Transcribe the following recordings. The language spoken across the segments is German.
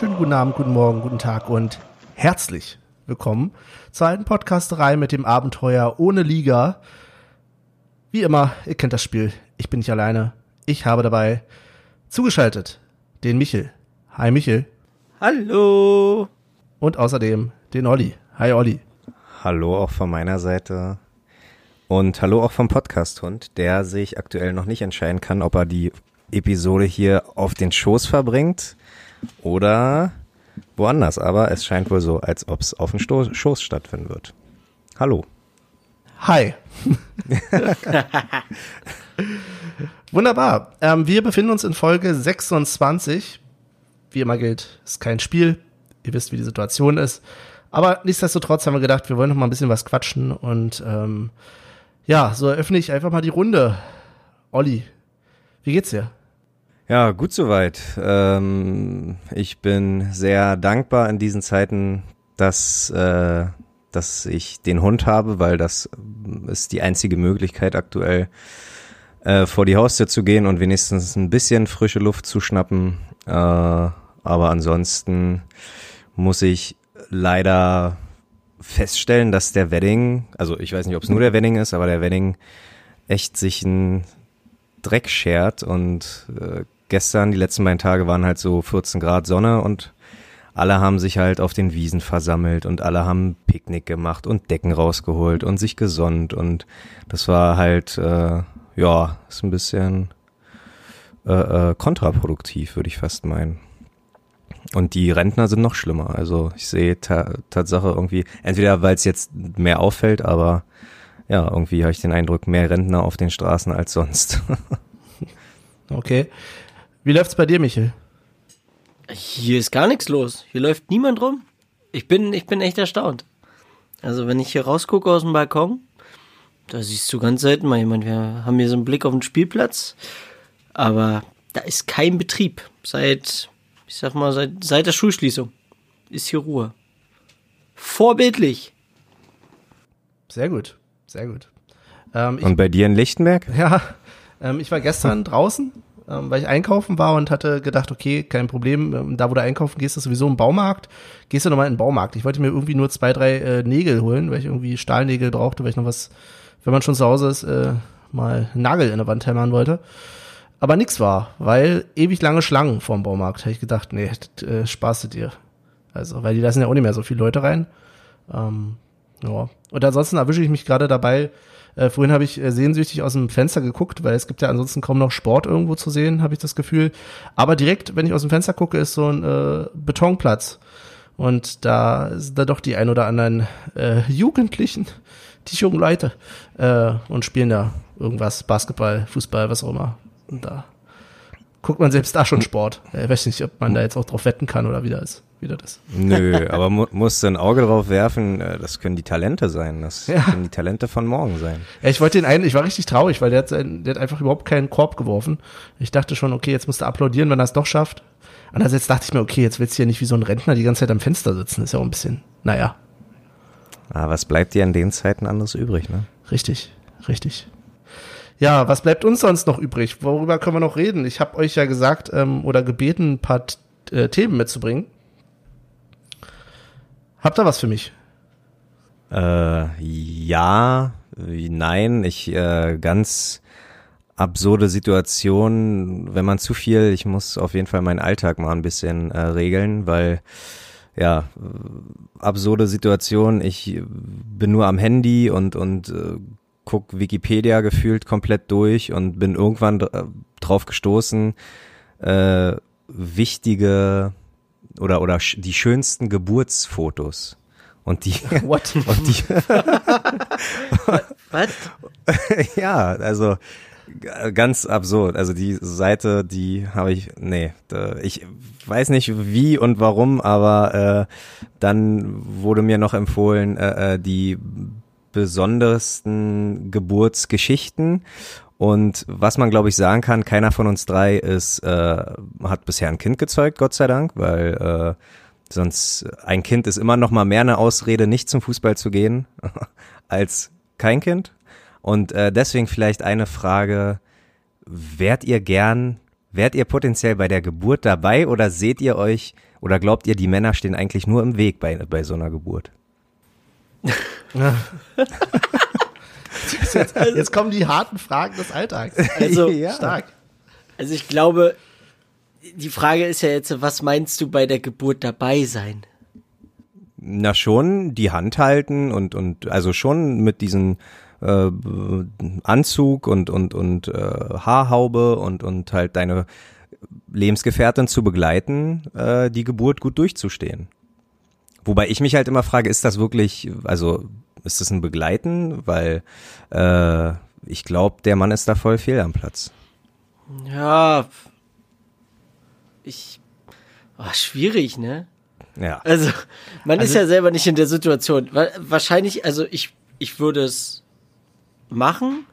wunderschönen guten Abend, guten Morgen, guten Tag und herzlich willkommen zur alten Podcasterei mit dem Abenteuer ohne Liga. Wie immer, ihr kennt das Spiel. Ich bin nicht alleine. Ich habe dabei zugeschaltet den Michel. Hi Michel. Hallo. Und außerdem den Olli. Hi Olli. Hallo auch von meiner Seite. Und hallo auch vom Podcast-Hund, der sich aktuell noch nicht entscheiden kann, ob er die Episode hier auf den Schoß verbringt oder woanders. Aber es scheint wohl so, als ob es auf dem Sto Schoß stattfinden wird. Hallo. Hi. Wunderbar. Ähm, wir befinden uns in Folge 26. Wie immer gilt, ist kein Spiel. Ihr wisst, wie die Situation ist. Aber nichtsdestotrotz haben wir gedacht, wir wollen noch mal ein bisschen was quatschen. Und ähm, ja, so eröffne ich einfach mal die Runde. Olli, wie geht's dir? Ja, gut soweit. Ähm, ich bin sehr dankbar in diesen Zeiten, dass, äh, dass ich den Hund habe, weil das ist die einzige Möglichkeit aktuell, äh, vor die Haustür zu gehen und wenigstens ein bisschen frische Luft zu schnappen. Äh, aber ansonsten muss ich leider feststellen, dass der Wedding, also ich weiß nicht, ob es nur der Wedding ist, aber der Wedding echt sich ein Dreck schert und äh, gestern, die letzten beiden Tage waren halt so 14 Grad Sonne und alle haben sich halt auf den Wiesen versammelt und alle haben Picknick gemacht und Decken rausgeholt und sich gesonnt und das war halt, äh, ja, ist ein bisschen äh, äh, kontraproduktiv, würde ich fast meinen. Und die Rentner sind noch schlimmer. Also ich sehe ta Tatsache irgendwie, entweder weil es jetzt mehr auffällt, aber ja, irgendwie habe ich den Eindruck, mehr Rentner auf den Straßen als sonst. okay. Wie läuft's bei dir, Michel? Hier ist gar nichts los. Hier läuft niemand rum. Ich bin, ich bin echt erstaunt. Also wenn ich hier rausgucke aus dem Balkon, da siehst du ganz selten mal jemand. Wir haben hier so einen Blick auf den Spielplatz, aber da ist kein Betrieb. Seit, ich sag mal, seit, seit der Schulschließung ist hier Ruhe. Vorbildlich. Sehr gut, sehr gut. Ähm, Und bei dir in Lichtenberg? Ja, ähm, ich war gestern draußen ähm, weil ich einkaufen war und hatte gedacht, okay, kein Problem, ähm, da wo du einkaufen gehst, ist sowieso ein Baumarkt. Gehst du nochmal in den Baumarkt. Ich wollte mir irgendwie nur zwei, drei äh, Nägel holen, weil ich irgendwie Stahlnägel brauchte, weil ich noch was, wenn man schon zu Hause ist, äh, mal Nagel in der Wand hämmern wollte. Aber nix war, weil ewig lange Schlangen vorm Baumarkt. Habe ich gedacht, nee, das, äh, sparst dir. Also, weil die lassen ja auch nicht mehr so viele Leute rein. Ähm, ja. Und ansonsten erwische ich mich gerade dabei, äh, vorhin habe ich äh, sehnsüchtig aus dem Fenster geguckt, weil es gibt ja ansonsten kaum noch Sport irgendwo zu sehen, habe ich das Gefühl. Aber direkt, wenn ich aus dem Fenster gucke, ist so ein äh, Betonplatz. Und da sind da doch die ein oder anderen äh, Jugendlichen, die jungen Leute, äh, und spielen da irgendwas, Basketball, Fußball, was auch immer. Und da guckt man selbst da schon Sport. Ich weiß nicht, ob man da jetzt auch drauf wetten kann oder wie das ist wieder das. Nö, aber mu musst du ein Auge drauf werfen, äh, das können die Talente sein. Das ja. können die Talente von morgen sein. Ja, ich wollte den einen, ich war richtig traurig, weil der hat, der hat einfach überhaupt keinen Korb geworfen. Ich dachte schon, okay, jetzt musst du applaudieren, wenn er es doch schafft. Andererseits dachte ich mir, okay, jetzt willst du ja nicht wie so ein Rentner die ganze Zeit am Fenster sitzen. ist ja auch ein bisschen, naja. Aber was bleibt dir in den Zeiten anderes übrig, ne? Richtig, richtig. Ja, was bleibt uns sonst noch übrig? Worüber können wir noch reden? Ich habe euch ja gesagt ähm, oder gebeten, ein paar äh, Themen mitzubringen. Habt ihr was für mich? Äh, ja, nein, ich äh, ganz absurde Situation, wenn man zu viel, ich muss auf jeden Fall meinen Alltag mal ein bisschen äh, regeln, weil ja, absurde Situation, ich bin nur am Handy und und äh, guck Wikipedia gefühlt komplett durch und bin irgendwann drauf gestoßen, äh, wichtige oder oder die schönsten Geburtsfotos. Und die What? Und die Was? ja, also ganz absurd. Also die Seite, die habe ich nee, ich weiß nicht wie und warum, aber äh, dann wurde mir noch empfohlen äh, äh die besondersten Geburtsgeschichten und was man, glaube ich, sagen kann, keiner von uns drei ist, äh, hat bisher ein Kind gezeugt, Gott sei Dank, weil äh, sonst ein Kind ist immer noch mal mehr eine Ausrede, nicht zum Fußball zu gehen, als kein Kind. Und äh, deswegen vielleicht eine Frage, wärt ihr gern wärt ihr potenziell bei der Geburt dabei oder seht ihr euch oder glaubt ihr, die Männer stehen eigentlich nur im Weg bei, bei so einer Geburt? Jetzt, jetzt kommen die harten Fragen des Alltags. Also, Ja. Stark. also ich glaube, die Frage ist ja jetzt, was meinst du bei der Geburt dabei sein? Na schon, die Hand halten und und also schon mit diesem äh, Anzug und und und äh, Haarhaube und und halt deine Lebensgefährtin zu begleiten, äh, die Geburt gut durchzustehen. Wobei ich mich halt immer frage, ist das wirklich, also ist das ein Begleiten? Weil äh, ich glaube, der Mann ist da voll fehl am Platz. Ja, ich, oh, schwierig, ne? Ja. Also, man ist Also- ja selber nicht in der Situation. Wa- Wahrscheinlich, also ich, ich würde es machen,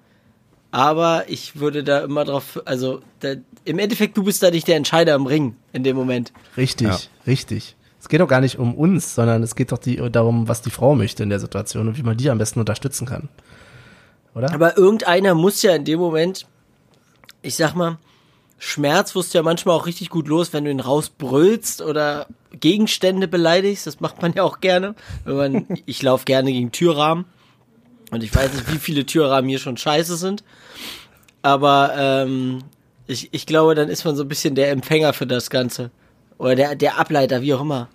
aber ich würde da immer drauf, also da, im Endeffekt, du bist da nicht der Entscheider im Ring in dem Moment. Richtig, Ja. richtig. Es geht doch gar nicht um uns, sondern es geht doch die, darum, was die Frau möchte in der Situation und wie man die am besten unterstützen kann. Oder? Aber irgendeiner muss ja in dem Moment, ich sag mal, Schmerz wirst du ja manchmal auch richtig gut los, wenn du ihn rausbrüllst oder Gegenstände beleidigst. Das macht man ja auch gerne. Wenn man, ich laufe gerne gegen Türrahmen. Und ich weiß nicht, wie viele Türrahmen hier schon scheiße sind. Aber ähm, ich, ich glaube, dann ist man so ein bisschen der Empfänger für das Ganze. Oder der, der Ableiter, wie auch immer.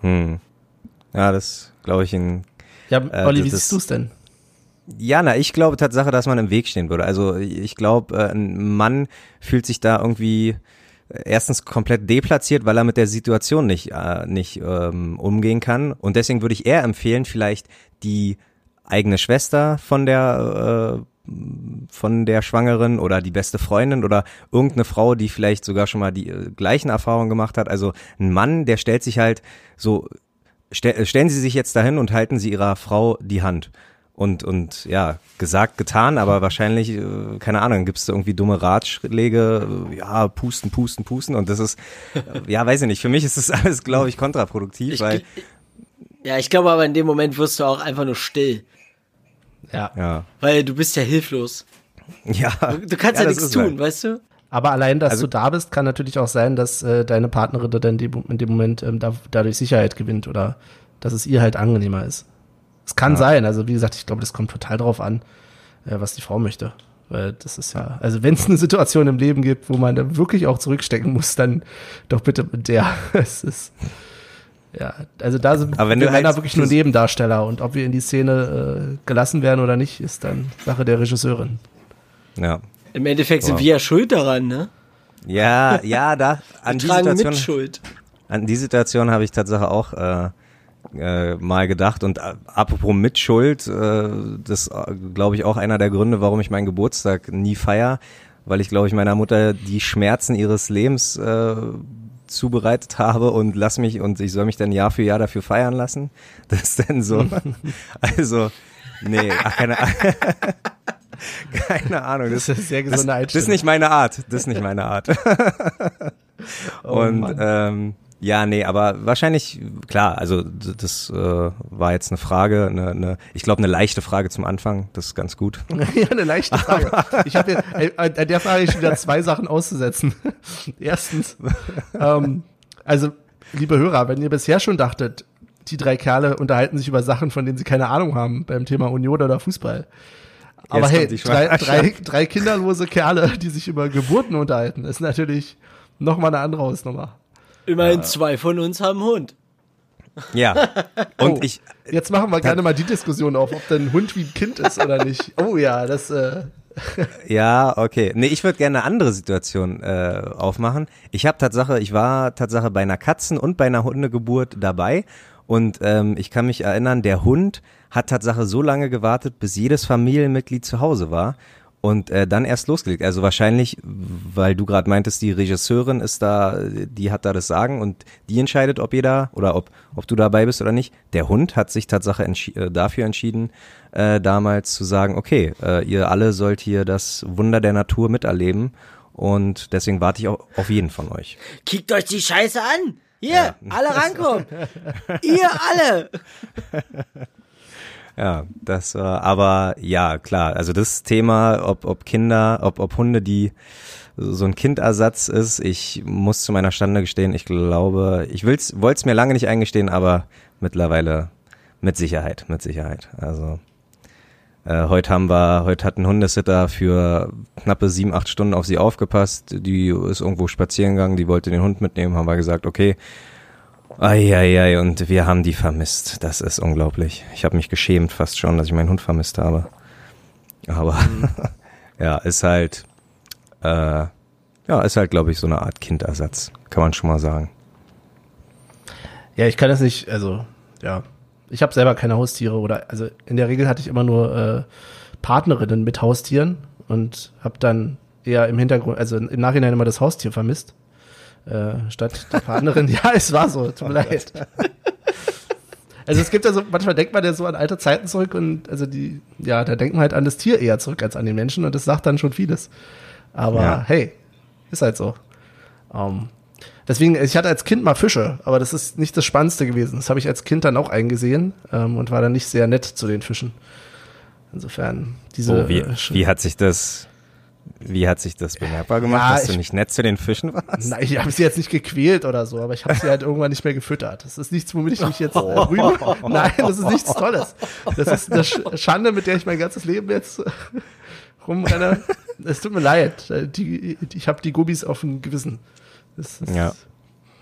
Hm. Ja, das glaube ich in ja, äh, Olli, wie siehst du es denn? Ja, na, ich glaube Tatsache, dass man im Weg stehen würde. Also ich glaube, äh, ein Mann fühlt sich da irgendwie äh, erstens komplett deplatziert, weil er mit der Situation nicht, äh, nicht ähm, umgehen kann. Und deswegen würde ich eher empfehlen, vielleicht die eigene Schwester von der äh, von der Schwangeren oder die beste Freundin oder irgendeine Frau, die vielleicht sogar schon mal die äh, gleichen Erfahrungen gemacht hat. Also ein Mann, der stellt sich halt so, stell, stellen Sie sich jetzt dahin und halten Sie Ihrer Frau die Hand. Und, und ja, gesagt, getan, aber wahrscheinlich, äh, keine Ahnung, gibt's da irgendwie dumme Ratschläge, äh, ja, pusten, pusten, pusten. Und das ist, äh, ja, weiß ich nicht, für mich ist das alles, glaube ich, kontraproduktiv, Ich, weil, ja, ich glaube aber in dem Moment wirst du auch einfach nur still. Ja. ja, Weil du bist ja hilflos. ja. Du kannst ja, das nichts tun, halt- weißt du? Aber allein, dass Also- du da bist, kann natürlich auch sein, dass äh, deine Partnerin dann in dem Moment ähm, da, dadurch Sicherheit gewinnt oder dass es ihr halt angenehmer ist. Es kann sein, also wie gesagt, ich glaube, das kommt total drauf an, äh, was die Frau möchte. Weil das ist ja, also wenn es eine Situation im Leben gibt, wo man da wirklich auch zurückstecken muss, dann doch bitte mit der. Es ist, ja, also da sind Aber wenn wir du halt- Männer wirklich nur Nebendarsteller und ob wir in die Szene äh, gelassen werden oder nicht, ist dann Sache der Regisseurin. Ja. Im Endeffekt sind Wow. wir ja schuld daran, ne? Ja, ja, da, an die Wir tragen Situation, Mitschuld. An die Situation habe ich tatsächlich auch äh, äh, mal gedacht. Und äh, apropos Mitschuld, äh, das äh, glaube ich auch einer der Gründe, warum ich meinen Geburtstag nie feier, weil ich glaube ich meiner Mutter die Schmerzen ihres Lebens äh, zubereitet habe und lass mich und ich soll mich dann Jahr für Jahr dafür feiern lassen. Das ist denn so. also, nee, ach, keine, keine Ahnung. Das, Das ist sehr das, gesunde das ist Einstellung. nicht meine Art. Das ist nicht meine Art. Oh und Mann. ähm, ja, nee, aber wahrscheinlich, klar, also das äh, war jetzt eine Frage, eine, eine ich glaube, eine leichte Frage zum Anfang, das ist ganz gut. Ja, eine leichte Frage. Ich habe ja, äh, an der Frage schon wieder zwei Sachen auszusetzen. Erstens, ähm, also, liebe Hörer, wenn ihr bisher schon dachtet, die drei Kerle unterhalten sich über Sachen, von denen sie keine Ahnung haben, beim Thema Union oder Fußball. Aber Jetzt hey, drei, drei, drei kinderlose Kerle, die sich über Geburten unterhalten, ist natürlich nochmal eine andere Hausnummer. Immerhin zwei von uns haben einen Hund. Ja. Und Oh. ich, Jetzt machen wir gerne mal die Diskussion auf, ob dein Hund wie ein Kind ist oder nicht. Oh ja, das, äh, Ja, okay. Nee, ich würde gerne eine andere Situation äh, aufmachen. Ich habe Tatsache, ich war Tatsache bei einer Katzen- und bei einer Hundegeburt dabei. Und ähm, ich kann mich erinnern, der Hund hat Tatsache so lange gewartet, bis jedes Familienmitglied zu Hause war. Und äh, dann erst losgelegt. Also wahrscheinlich, weil du gerade meintest, die Regisseurin ist da, die hat da das Sagen und die entscheidet, ob ihr da oder ob, ob du dabei bist oder nicht. Der Hund hat sich Tatsache entschi äh, dafür entschieden, äh, damals zu sagen, okay, äh, ihr alle sollt hier das Wunder der Natur miterleben und deswegen warte ich auch auf jeden von euch. Kickt euch die Scheiße an. Hier, alle rankommen. Ihr alle. Ja, das war, aber ja, klar, also das Thema, ob, ob Kinder, ob, ob Hunde, die so ein Kindersatz ist. Ich muss zu meiner Stande gestehen, ich glaube, ich wollte es mir lange nicht eingestehen, aber mittlerweile mit Sicherheit, mit Sicherheit. Also äh, heute haben wir, heute hat ein Hundesitter für knappe sieben, acht Stunden auf sie aufgepasst. Die ist irgendwo spazieren gegangen, die wollte den Hund mitnehmen, haben wir gesagt, okay. Eieiei, und wir haben die vermisst. Das ist unglaublich. Ich habe mich geschämt fast schon, dass ich meinen Hund vermisst habe. Aber mhm. ja, ist halt, äh, ja, ist halt, glaube ich, so eine Art Kindersatz, kann man schon mal sagen. Ja, ich kann das nicht, also, ja, ich habe selber keine Haustiere oder, also in der Regel hatte ich immer nur äh, Partnerinnen mit Haustieren und habe dann eher im Hintergrund, also im Nachhinein immer das Haustier vermisst. Äh, statt der Partnerin. ja, es war so, tut mir leid. Also es gibt ja so, manchmal denkt man ja so an alte Zeiten zurück und also die, ja, da denkt man halt an das Tier eher zurück als an den Menschen und das sagt dann schon vieles. Aber ja. hey, ist halt so. Um, ähm, deswegen, ich hatte als Kind mal Fische, aber das ist nicht das Spannendste gewesen. Das habe ich als Kind dann auch eingesehen ähm, und war dann nicht sehr nett zu den Fischen. Insofern, diese. Oh, wie, wie hat sich das wie hat sich das bemerkbar gemacht, ja, dass du nicht nett zu den Fischen warst? Nein, ich habe sie jetzt nicht gequält oder so, aber ich habe sie halt irgendwann nicht mehr gefüttert. Das ist nichts, womit ich mich jetzt äh, rühmen. Nein, das ist nichts Tolles. Das ist eine Schande, mit der ich mein ganzes Leben jetzt rumrenne. Es tut mir leid. Die, ich habe die Gubis auf dem Gewissen. Ist, ja.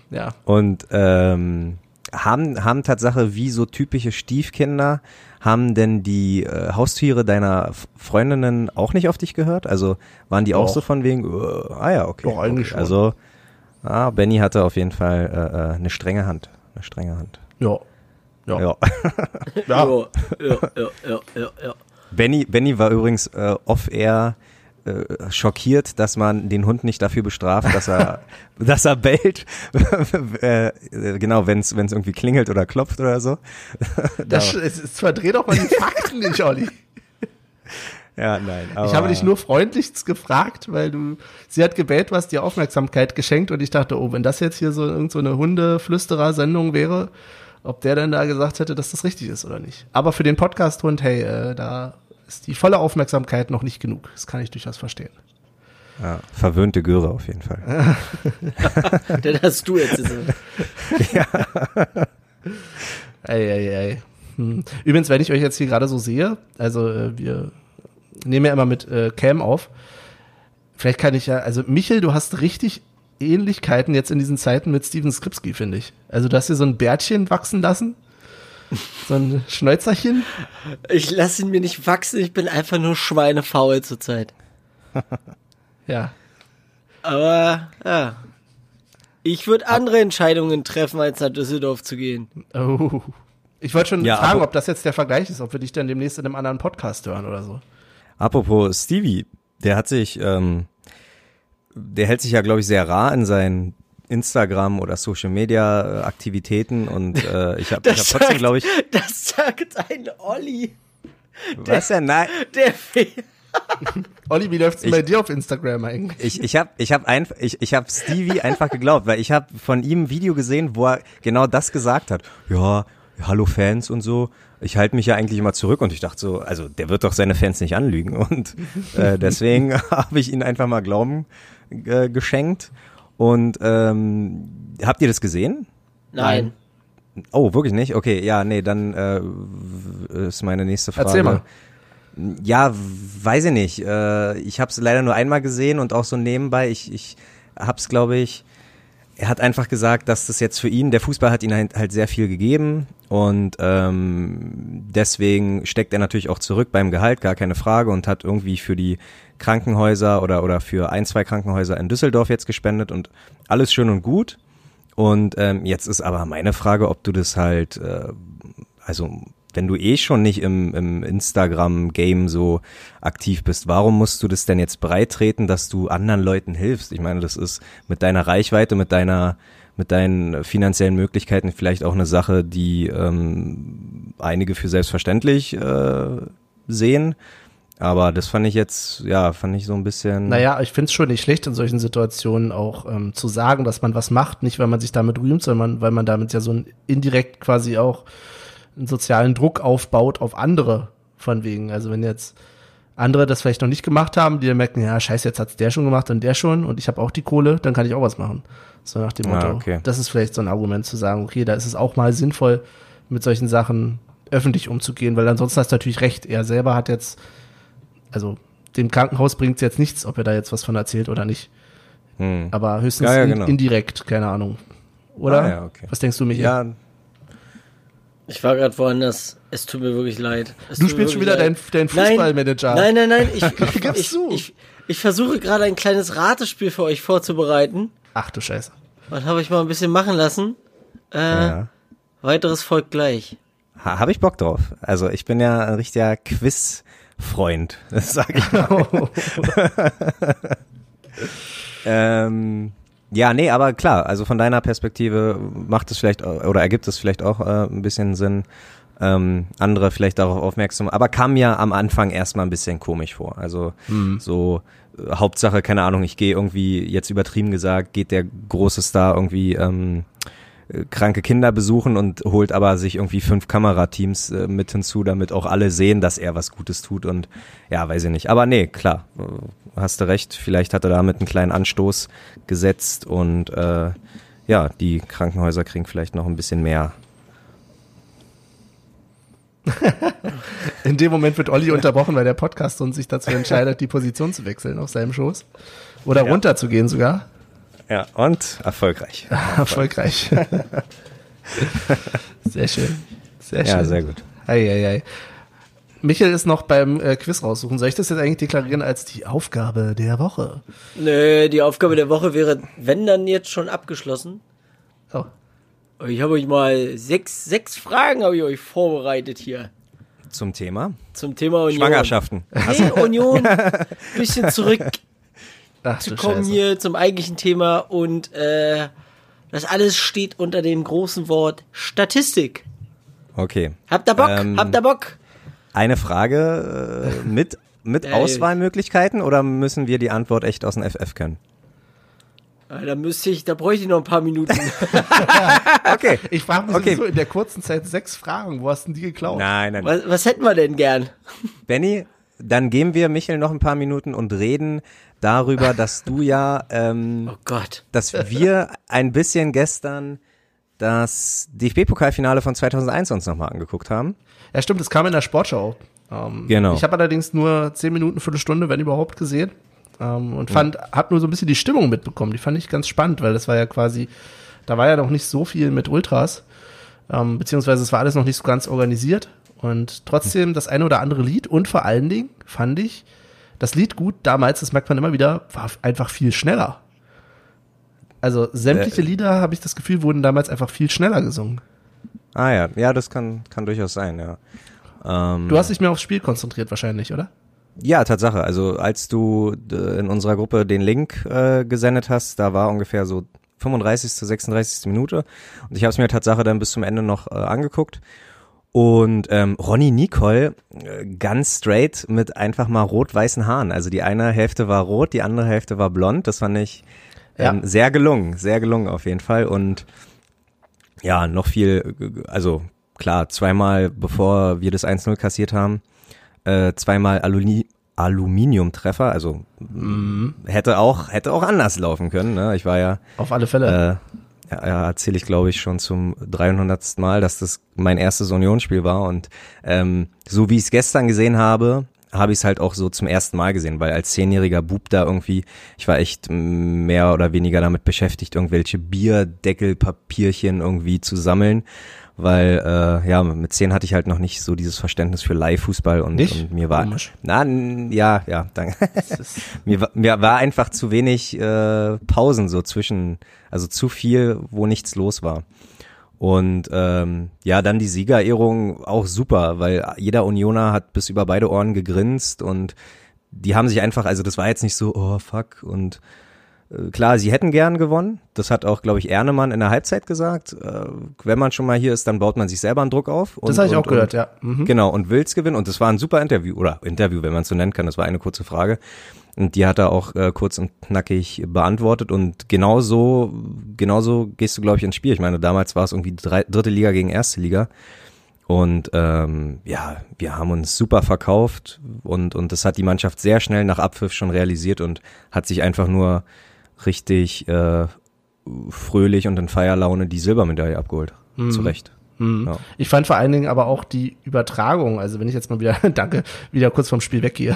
Ja. Und ähm, haben, haben Tatsache wie so typische Stiefkinder, haben denn die äh, Haustiere deiner Freundinnen auch nicht auf dich gehört? Also waren die Doch. auch so von wegen, uh, ah ja, okay. Doch, eigentlich okay. Also, ah, Benny hatte auf jeden Fall äh, äh eine strenge Hand. Eine strenge Hand. Ja. Ja. Ja. ja. ja, ja, ja, ja, ja. Benny, Benny war übrigens äh, off-air äh, schockiert, dass man den Hund nicht dafür bestraft, dass er, dass er bellt, äh, genau, wenn es irgendwie klingelt oder klopft oder so. das, es verdreht doch mal die Fakten nicht, Olli. Ja, nein. ich habe dich nur freundlichst gefragt, weil du, sie hat gebellt, was dir Aufmerksamkeit geschenkt und ich dachte, oh, wenn das jetzt hier so irgendeine so eine Hundeflüsterer-Sendung wäre, ob der denn da gesagt hätte, dass das richtig ist oder nicht. Aber für den Podcast-Hund, hey, äh, da ist die volle Aufmerksamkeit noch nicht genug. Das kann ich durchaus verstehen. Ja, verwöhnte Göre auf jeden Fall. Den hast du jetzt gesagt. ja. Ei, ei, ei. Hm. Übrigens, wenn ich euch jetzt hier gerade so sehe, also äh, wir nehmen ja immer mit äh, Cam auf. Vielleicht kann ich ja, also Michel, du hast richtig Ähnlichkeiten jetzt in diesen Zeiten mit Steven Skripski, finde ich. Also du hast dir so ein Bärtchen wachsen lassen so ein Schnäuzerchen? Ich lasse ihn mir nicht wachsen, ich bin einfach nur schweinefaul zurzeit. ja. Aber, ja. Ich würde andere Entscheidungen treffen, als nach Düsseldorf zu gehen. Oh. Ich wollte schon ja, fragen, ob das jetzt der Vergleich ist, ob wir dich dann demnächst in einem anderen Podcast hören oder so. Apropos Stevie, der hat sich, ähm, der hält sich ja, glaube ich, sehr rar in seinen Instagram oder Social Media äh, Aktivitäten und äh, ich habe hab trotzdem, glaube ich. Das sagt ein Olli. Was der, Nein. Der Olli, wie läuft's ich, bei dir auf Instagram eigentlich? Ich, ich habe ich hab einfach ich, ich hab Stevie einfach geglaubt, weil ich habe von ihm ein Video gesehen, wo er genau das gesagt hat. Ja, hallo Fans und so. Ich halte mich ja eigentlich immer zurück und ich dachte so, also der wird doch seine Fans nicht anlügen und äh, deswegen habe ich ihn einfach mal Glauben äh, geschenkt und ähm, habt ihr das gesehen? Nein. Oh, wirklich nicht? Okay, ja, nee, dann äh, ist meine nächste Frage. Erzähl mal. Ja, weiß ich nicht. Äh, ich habe es leider nur einmal gesehen und auch so nebenbei. Ich, ich habe es, glaube ich, er hat einfach gesagt, dass das jetzt für ihn, der Fußball hat ihm halt, halt sehr viel gegeben und ähm, deswegen steckt er natürlich auch zurück beim Gehalt, gar keine Frage, und hat irgendwie für die Krankenhäuser oder, oder für ein, zwei Krankenhäuser in Düsseldorf jetzt gespendet und alles schön und gut. Und ähm, jetzt ist aber meine Frage, ob du das halt, äh, also wenn du eh schon nicht im, im Instagram-Game so aktiv bist, warum musst du das denn jetzt breitreten, dass du anderen Leuten hilfst? Ich meine, das ist mit deiner Reichweite, mit deiner, mit deinen finanziellen Möglichkeiten vielleicht auch eine Sache, die ähm, einige für selbstverständlich äh, sehen. Aber das fand ich jetzt, ja, fand ich so ein bisschen. Naja, ich finde es schon nicht schlecht, in solchen Situationen auch ähm, zu sagen, dass man was macht, nicht weil man sich damit rühmt, sondern weil man damit ja so ein indirekt quasi auch einen sozialen Druck aufbaut auf andere von wegen. Also wenn jetzt andere das vielleicht noch nicht gemacht haben, die dann merken, ja, scheiße, jetzt hat's der schon gemacht und der schon und ich habe auch die Kohle, dann kann ich auch was machen. So nach dem Ah, Motto. okay. Das ist vielleicht so ein Argument zu sagen, okay, da ist es auch mal sinnvoll, mit solchen Sachen öffentlich umzugehen, weil ansonsten hast du natürlich recht. Er selber hat jetzt, also dem Krankenhaus bringt es jetzt nichts, ob er da jetzt was von erzählt oder nicht. Hm. Aber höchstens Ja, ja, in, genau. indirekt, keine Ahnung. Oder? Ah, ja, okay. Was denkst du, Michael? Ja, Ich war gerade woanders. Es tut mir wirklich leid. Es Du spielst schon wieder leid. dein, Fußballmanager. Nein, nein, nein. Ich, ich, ich, ich versuche gerade ein kleines Ratespiel für euch vorzubereiten. Ach du Scheiße. Und habe ich mal ein bisschen machen lassen. Äh, ja. Weiteres folgt gleich. Ha, Habe ich Bock drauf. Also ich bin ja ein richtiger Quiz-Freund, sage ich mal. ähm, ja, nee, aber klar, also von deiner Perspektive macht es vielleicht oder ergibt es vielleicht auch äh, ein bisschen Sinn, ähm, andere vielleicht darauf aufmerksam, aber kam mir am Anfang erstmal ein bisschen komisch vor. Also so äh, Hauptsache, keine Ahnung, ich gehe irgendwie, jetzt übertrieben gesagt, geht der große Star irgendwie ähm, äh, kranke Kinder besuchen und holt aber sich irgendwie fünf Kamerateams äh, mit hinzu, damit auch alle sehen, dass er was Gutes tut und ja, weiß ich nicht. Aber nee, klar, äh, hast du recht, vielleicht hat er damit einen kleinen Anstoß gesetzt und äh, ja, die Krankenhäuser kriegen vielleicht noch ein bisschen mehr. In dem Moment wird Olli unterbrochen, weil der Podcast uns sich dazu entscheidet, die Position zu wechseln auf seinem Schoß. Oder runterzugehen sogar. Ja, und erfolgreich. Erfolgreich. sehr schön. Sehr schön. Ja, sehr gut. Ei, ei, ei. Michael ist noch beim äh, Quiz raussuchen. Soll ich das jetzt eigentlich deklarieren als die Aufgabe der Woche? Nö, die Aufgabe der Woche wäre, wenn dann jetzt schon abgeschlossen. Ich habe euch mal sechs, sechs Fragen habe ich euch vorbereitet hier Zum Thema zum Thema Union. Schwangerschaften. Nee, Union. Bisschen zurückzukommen Ach du Scheiße. hier zum eigentlichen Thema und äh, das alles steht unter dem großen Wort Statistik. Okay. Habt ihr Bock? Ähm, Habt ihr Bock? Eine Frage äh, mit, mit Ja, Auswahlmöglichkeiten oder müssen wir die Antwort echt aus dem FF können? Ah, Da müsste ich, da bräuchte ich noch ein paar Minuten. Okay. Ich frage mich Okay. so in der kurzen Zeit sechs Fragen. Wo hast denn die geklaut? Nein, nein. was, was hätten wir denn gern? Benny, dann geben wir Michel noch ein paar Minuten und reden darüber, dass du ja, ähm, Oh Gott. dass wir ein bisschen gestern das DFB-Pokalfinale von 2001 uns nochmal angeguckt haben. Ja, stimmt, das kam in der Sportschau. Ähm, Genau. Ich habe allerdings nur zehn Minuten, Viertelstunde, wenn überhaupt, gesehen. Ähm, und fand, hab nur so ein bisschen die Stimmung mitbekommen. Die fand ich ganz spannend, weil das war ja quasi, da war ja noch nicht so viel mit Ultras. Ähm, beziehungsweise es war alles noch nicht so ganz organisiert. Und trotzdem das eine oder andere Lied und vor allen Dingen fand ich das Lied gut damals, das merkt man immer wieder, war einfach viel schneller. Also sämtliche Äh, Lieder, habe ich das Gefühl, wurden damals einfach viel schneller gesungen. Ah ja, ja, das kann, kann durchaus sein, ja. Ähm, Du hast dich mehr aufs Spiel konzentriert wahrscheinlich, oder? Ja, Tatsache. Also als du äh, in unserer Gruppe den Link äh, gesendet hast, da war ungefähr so 35. 36. Minute und ich habe es mir Tatsache dann bis zum Ende noch äh, angeguckt. Und ähm, Ronny Nicole äh, ganz straight mit einfach mal rot-weißen Haaren. Also die eine Hälfte war rot, die andere Hälfte war blond. Das fand ich ähm, Ja. sehr gelungen, sehr gelungen auf jeden Fall. Und ja, noch viel, äh, also klar, zweimal bevor wir das 1-0 kassiert haben, äh, zweimal Aluni Aluminiumtreffer, also hätte auch hätte auch anders laufen können. Ne? Ich war ja, Auf alle Fälle. äh, ja, ja erzähle ich glaube ich schon zum 300. Mal, dass das mein erstes Unionsspiel war und ähm, so wie ich es gestern gesehen habe, habe ich es halt auch so zum ersten Mal gesehen, weil als zehnjähriger Bub da irgendwie, ich war echt mehr oder weniger damit beschäftigt, irgendwelche Bierdeckelpapierchen irgendwie zu sammeln, weil äh, ja mit zehn hatte ich halt noch nicht so dieses Verständnis für Live-Fußball und, Nicht? und mir war Komisch. na ja ja danke mir, wa- mir war einfach zu wenig äh, Pausen so zwischen, also zu viel, wo nichts los war. Und ähm, ja, dann die Siegerehrung auch super, weil jeder Unioner hat bis über beide Ohren gegrinst und die haben sich einfach, also das war jetzt nicht so, oh fuck und klar, sie hätten gern gewonnen. Das hat auch, glaube ich, Ernemann in der Halbzeit gesagt. Äh, wenn man schon mal hier ist, dann baut man sich selber einen Druck auf. Und, das habe ich auch und, gehört, und, ja. Mhm. Genau, und will's gewinnen. Und das war ein super Interview, oder Interview, wenn man es so nennen kann. Das war eine kurze Frage. Und die hat er auch äh, kurz und knackig beantwortet. Und genauso, genauso gehst du, glaube ich, ins Spiel. Ich meine, damals war es irgendwie drei, dritte Liga gegen erste Liga. Und ähm, ja, wir haben uns super verkauft und, und das hat die Mannschaft sehr schnell nach Abpfiff schon realisiert und hat sich einfach nur richtig äh, fröhlich und in Feierlaune die Silbermedaille abgeholt. Mhm. Zu Recht. Mhm. Ja. Ich fand vor allen Dingen aber auch die Übertragung, also wenn ich jetzt mal wieder, danke, wieder kurz vom Spiel weggehe,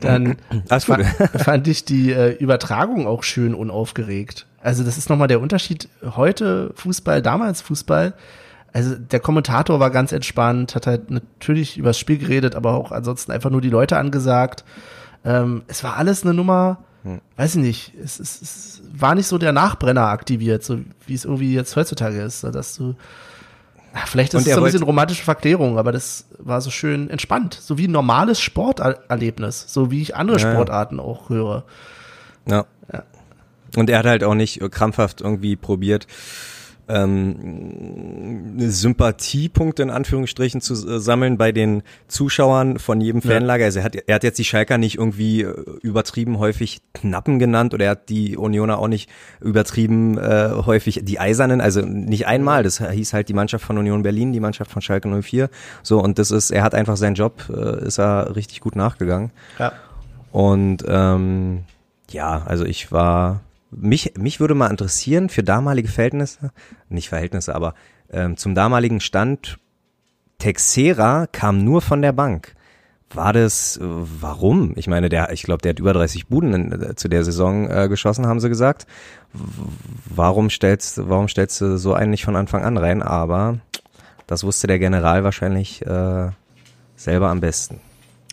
dann fand, fand ich die äh, Übertragung auch schön unaufgeregt. Also das ist nochmal der Unterschied heute Fußball, damals Fußball. Also der Kommentator war ganz entspannt, hat halt natürlich über das Spiel geredet, aber auch ansonsten einfach nur die Leute angesagt. Ähm, es war alles eine Nummer, hm. weiß ich nicht, es, es, es war nicht so der Nachbrenner aktiviert, so wie es irgendwie jetzt heutzutage ist, dass du Vielleicht ist es so ein bisschen romantische Verklärung, aber das war so schön entspannt. So wie ein normales Sporterlebnis. So wie ich andere ja, Sportarten auch höre. Ja. ja. Und er hat halt auch nicht krampfhaft irgendwie probiert, ähm, Sympathiepunkte in Anführungsstrichen zu äh, sammeln bei den Zuschauern von jedem Fanlager. Also er hat, er hat jetzt die Schalker nicht irgendwie äh, übertrieben häufig Knappen genannt oder er hat die Unioner auch nicht übertrieben äh, häufig die Eisernen, also nicht einmal. Das hieß halt die Mannschaft von Union Berlin, die Mannschaft von Schalke 04. So und das ist, er hat einfach seinen Job, äh, ist er richtig gut nachgegangen. Ja. Und ähm, ja, also ich war mich, mich würde mal interessieren, für damalige Verhältnisse, nicht Verhältnisse, aber ähm, zum damaligen Stand, Texera kam nur von der Bank. War das, äh, warum? Ich meine, der, ich glaube, der hat über 30 Buden in, äh, zu der Saison äh, geschossen, haben sie gesagt. Warum stellst, warum stellst du so einen nicht von Anfang an rein? Aber das wusste der General wahrscheinlich äh, selber am besten.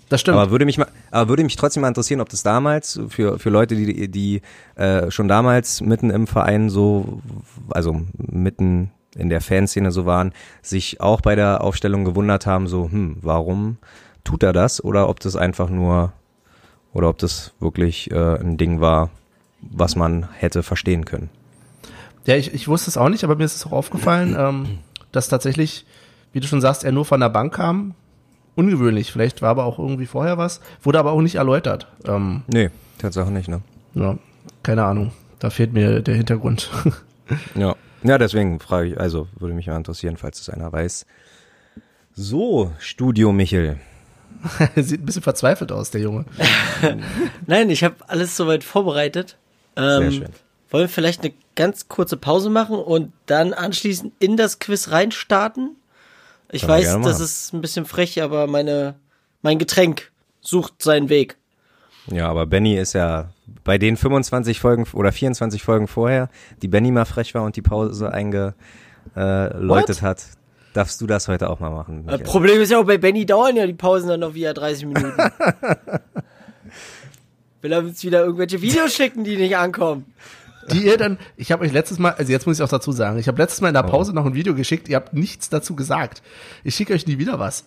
Das stimmt. Aber würde mich mal, aber würde mich trotzdem mal interessieren, ob das damals für für Leute, die die äh, schon damals mitten im Verein so, also mitten in der Fanszene so waren, sich auch bei der Aufstellung gewundert haben, so, hm, warum tut er das? Oder ob das einfach nur, oder ob das wirklich äh, ein Ding war, was man hätte verstehen können. Ja, ich, ich wusste es auch nicht, aber mir ist es auch aufgefallen, ähm, dass tatsächlich, wie du schon sagst, er nur von der Bank kam ungewöhnlich. Vielleicht war aber auch irgendwie vorher was. Wurde aber auch nicht erläutert. Ähm, nee, Tatsache nicht, ne? Ja, keine Ahnung. Da fehlt mir der Hintergrund. ja. Ja, deswegen frage ich, also würde mich mal interessieren, falls es einer weiß. So, Studio Michel. Sieht ein bisschen verzweifelt aus, der Junge. Nein, ich habe alles soweit vorbereitet. Ähm, Sehr schön. Wollen wir vielleicht eine ganz kurze Pause machen und dann anschließend in das Quiz reinstarten? Ich Kann weiß, das ist ein bisschen frech, aber meine, mein Getränk sucht seinen Weg. Ja, aber Benny ist ja bei den 25 Folgen oder 24 Folgen vorher, die Benny mal frech war und die Pause eingeläutet äh, hat, darfst du das heute auch mal machen. Das Problem ist ja auch, bei Benny dauern ja die Pausen dann noch wieder 30 Minuten. Will er uns wieder irgendwelche Videos schicken, die nicht ankommen die ihr dann, ich habe euch letztes Mal, also jetzt muss ich auch dazu sagen, ich habe letztes Mal in der oh. Pause noch ein Video geschickt, ihr habt nichts dazu gesagt. Ich schicke euch nie wieder was.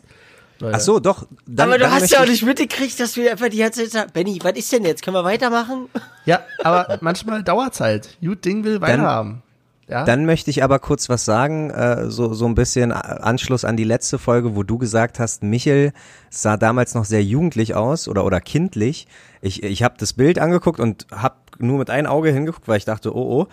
Leute. Ach so, doch. Dann, aber du hast ja auch nicht mitgekriegt, dass wir einfach die ganze Zeit Benny, was ist denn jetzt? Können wir weitermachen? Ja, aber manchmal dauert's halt. Gut Ding will weiterhaben. Ja? Dann möchte ich aber kurz was sagen, äh, so, so ein bisschen Anschluss an die letzte Folge, wo du gesagt hast, Michel sah damals noch sehr jugendlich aus oder, oder kindlich. Ich, ich habe das Bild angeguckt und habe nur mit einem Auge hingeguckt, weil ich dachte, oh, oh,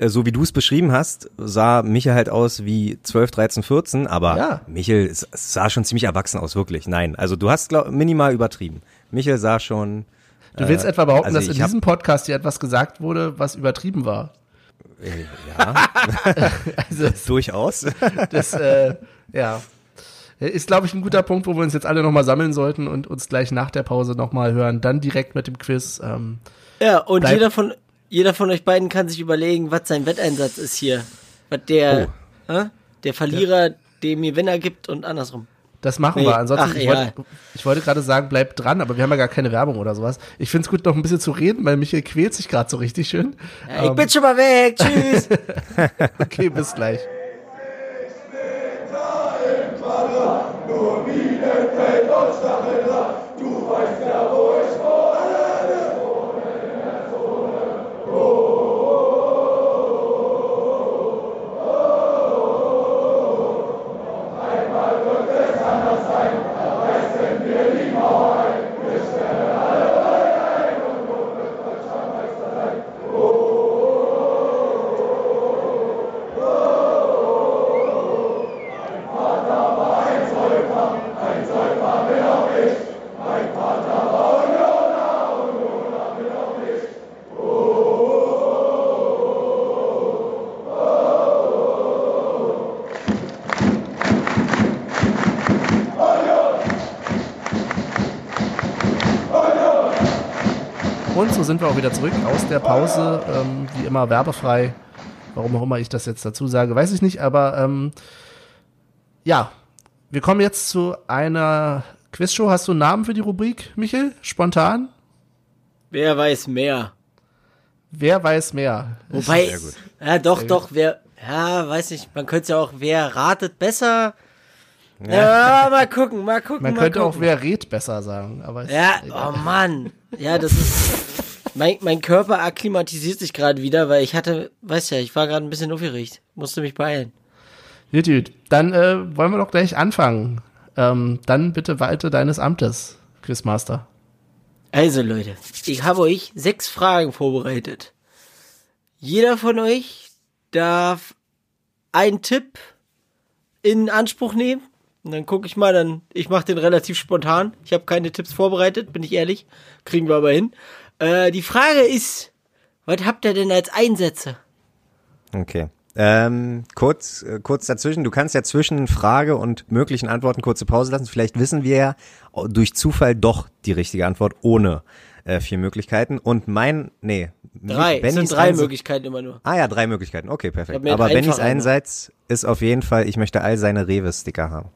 äh, so wie du es beschrieben hast, sah Michel halt aus wie 12, 13, 14, aber ja. Michel sah schon ziemlich erwachsen aus, wirklich. Nein, also du hast glaub, minimal übertrieben. Michel sah schon. Du willst äh, etwa behaupten, also dass in diesem Podcast hier etwas gesagt wurde, was übertrieben war? Äh, ja. also durchaus. Das, äh, ja. Ist, glaube ich, ein guter Punkt, wo wir uns jetzt alle nochmal sammeln sollten und uns gleich nach der Pause nochmal hören. Dann direkt mit dem Quiz. Ähm, ja, und jeder von, jeder von euch beiden kann sich überlegen, was sein Wetteinsatz ist hier. Was der, oh. äh, der Verlierer ja. dem Gewinner gibt und andersrum. Das machen nee. wir. Ansonsten, Ach, ich, wollte, ich wollte gerade sagen, bleibt dran, aber wir haben ja gar keine Werbung oder sowas. Ich finde es gut, noch ein bisschen zu reden, weil Michael quält sich gerade so richtig schön. Ja, ich ähm. bin schon mal weg. Tschüss. okay, bis gleich. Nur Bielefeld und Stacheldraht, sind wir auch wieder zurück aus der Pause. Ähm, wie immer werbefrei. Warum auch immer ich das jetzt dazu sage, weiß ich nicht. Aber ähm, ja, wir kommen jetzt zu einer Quizshow. Hast du einen Namen für die Rubrik, Michel? Spontan? Wer weiß mehr? Wer weiß mehr? Wobei, ja doch, doch, wer, ja, weiß nicht, man könnte ja auch, wer ratet besser? Ja, mal gucken, mal gucken, Man mal könnte auch gucken. wer redet besser sagen. Aber Ja, oh Mann. Ja, das ist. Mein, mein Körper akklimatisiert sich gerade wieder, weil ich hatte, weiß ja, ich war gerade ein bisschen aufgeregt. Musste mich beeilen. Gut, gut. Dann äh, wollen wir doch gleich anfangen. Ähm, dann bitte walte deines Amtes, Quizmaster. Also Leute, ich habe euch sechs Fragen vorbereitet. Jeder von euch darf einen Tipp in Anspruch nehmen. Und dann gucke ich mal, dann, ich mache den relativ spontan. Ich habe keine Tipps vorbereitet, bin ich ehrlich. Kriegen wir aber hin. Äh, die Frage ist, was habt ihr denn als Einsätze? Okay. Ähm, kurz, äh, kurz dazwischen. Du kannst ja zwischen Frage und möglichen Antworten kurze Pause lassen. Vielleicht wissen wir ja durch Zufall doch die richtige Antwort ohne äh, vier Möglichkeiten. Und mein, nee. Drei. Es sind drei Einsatz- Möglichkeiten immer nur. Ah ja, drei Möglichkeiten. Okay, perfekt. Aber Bennys einmal. Einsatz ist auf jeden Fall, ich möchte all seine Rewe-Sticker haben.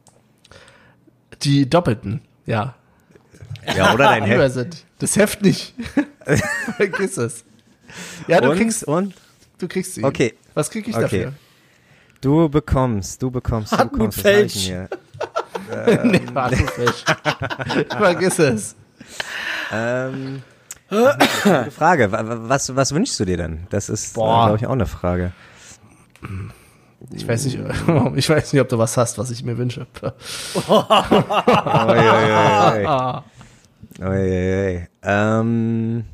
Die Doppelten, ja. Ja, oder dein Heft. Das Heft nicht. Vergiss es. Ja, du und, kriegst, und du kriegst sie. Okay. Was krieg ich Okay. dafür? du bekommst, du bekommst, du Hartmut bekommst. Felsch. denn hier? nee, warte, Fisch. Vergiss es. Ähm, gute Frage. Wa- wa- Was, was wünschst du dir denn? Das ist, Boah. glaube ich, auch eine Frage. Ich weiß nicht, ich weiß nicht, ob du was hast, was ich mir wünsche. Uiuiui. Ah. Uiuiui. Ähm,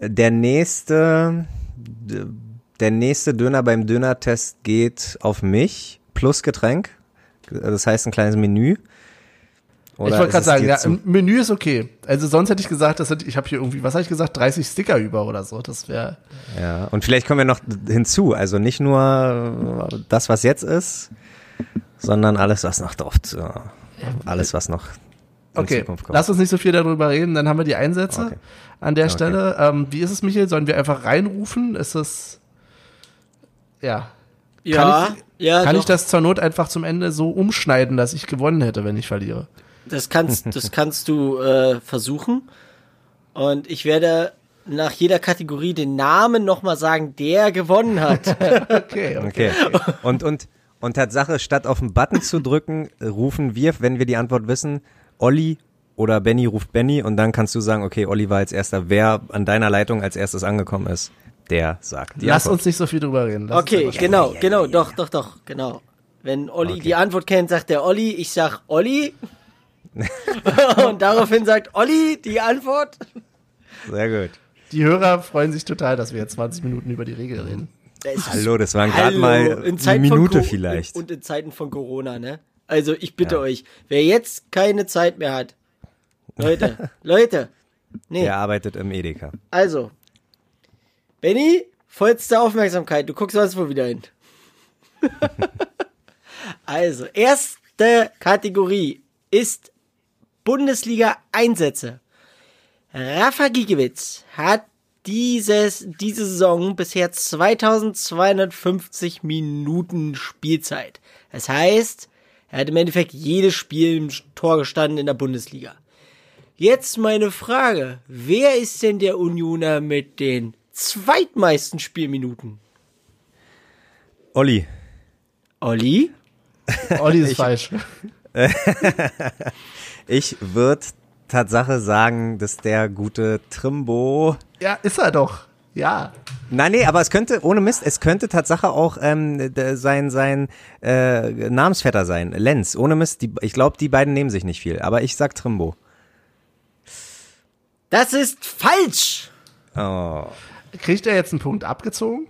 der nächste, der nächste Döner beim Dönertest geht auf mich plus Getränk. Das heißt ein kleines Menü. Oder ich wollte gerade sagen, ja, Menü ist okay. Also sonst hätte ich gesagt, das sind, ich habe hier irgendwie, was habe ich gesagt, 30 Sticker über oder so. Das wäre Ja, und vielleicht kommen wir noch hinzu. Also nicht nur das, was jetzt ist, sondern alles, was noch drauf, alles, was noch Okay, Zukunft kommt. lass uns nicht so viel darüber reden, dann haben wir die Einsätze Okay. an der Okay. Stelle. Ähm, wie ist es, Michael? Sollen wir einfach reinrufen? Ist es, ja. Ja, Kann ja, Kann doch. ich das zur Not einfach zum Ende so umschneiden, dass ich gewonnen hätte, wenn ich verliere? Das kannst, das kannst du äh, versuchen. Und ich werde nach jeder Kategorie den Namen nochmal sagen, der gewonnen hat. Okay, okay. Okay. Und, und, und Tatsache, statt auf den Button zu drücken, rufen wir, wenn wir die Antwort wissen, Olli oder Benny ruft Benny und dann kannst du sagen, okay, Olli war als erster. Wer an deiner Leitung als erstes angekommen ist, der sagt die Lass Antwort. uns nicht so viel drüber reden. Lass Okay, genau, genau, doch, doch, doch, genau. Wenn Olli Okay. die Antwort kennt, sagt der Olli, ich sag Olli. Und daraufhin sagt Olli die Antwort. Sehr gut. Die Hörer freuen sich total, dass wir jetzt 20 Minuten über die Regel reden. Ist- Hallo, das waren gerade mal in eine Zeiten von Minute vielleicht. Und in Zeiten von Corona, ne? Also ich bitte Ja. euch, wer jetzt keine Zeit mehr hat, Leute, Leute, nee, Der arbeitet im Edeka. also, Benny, vollste Aufmerksamkeit, du guckst sonst wo wieder hin. also, erste Kategorie ist Bundesliga Einsätze. Rafa Gigiewicz hat dieses, diese Saison bisher 2250 Minuten Spielzeit. Das heißt, er hat im Endeffekt jedes Spiel im Tor gestanden in der Bundesliga. Jetzt meine Frage. Wer ist denn der Unioner mit den zweitmeisten Spielminuten? Olli, Olli? Olli ist falsch. ich würde Tatsache sagen, dass der gute Trimbo Ja, ist er doch. Ja. Nein, nee, aber es könnte, ohne Mist, es könnte Tatsache auch ähm, sein, sein äh, Namensvetter sein, Lenz. Ohne Mist, die, ich glaube, die beiden nehmen sich nicht viel, aber ich sag Trimbo. Das ist falsch! Oh. Kriegt er jetzt einen Punkt abgezogen?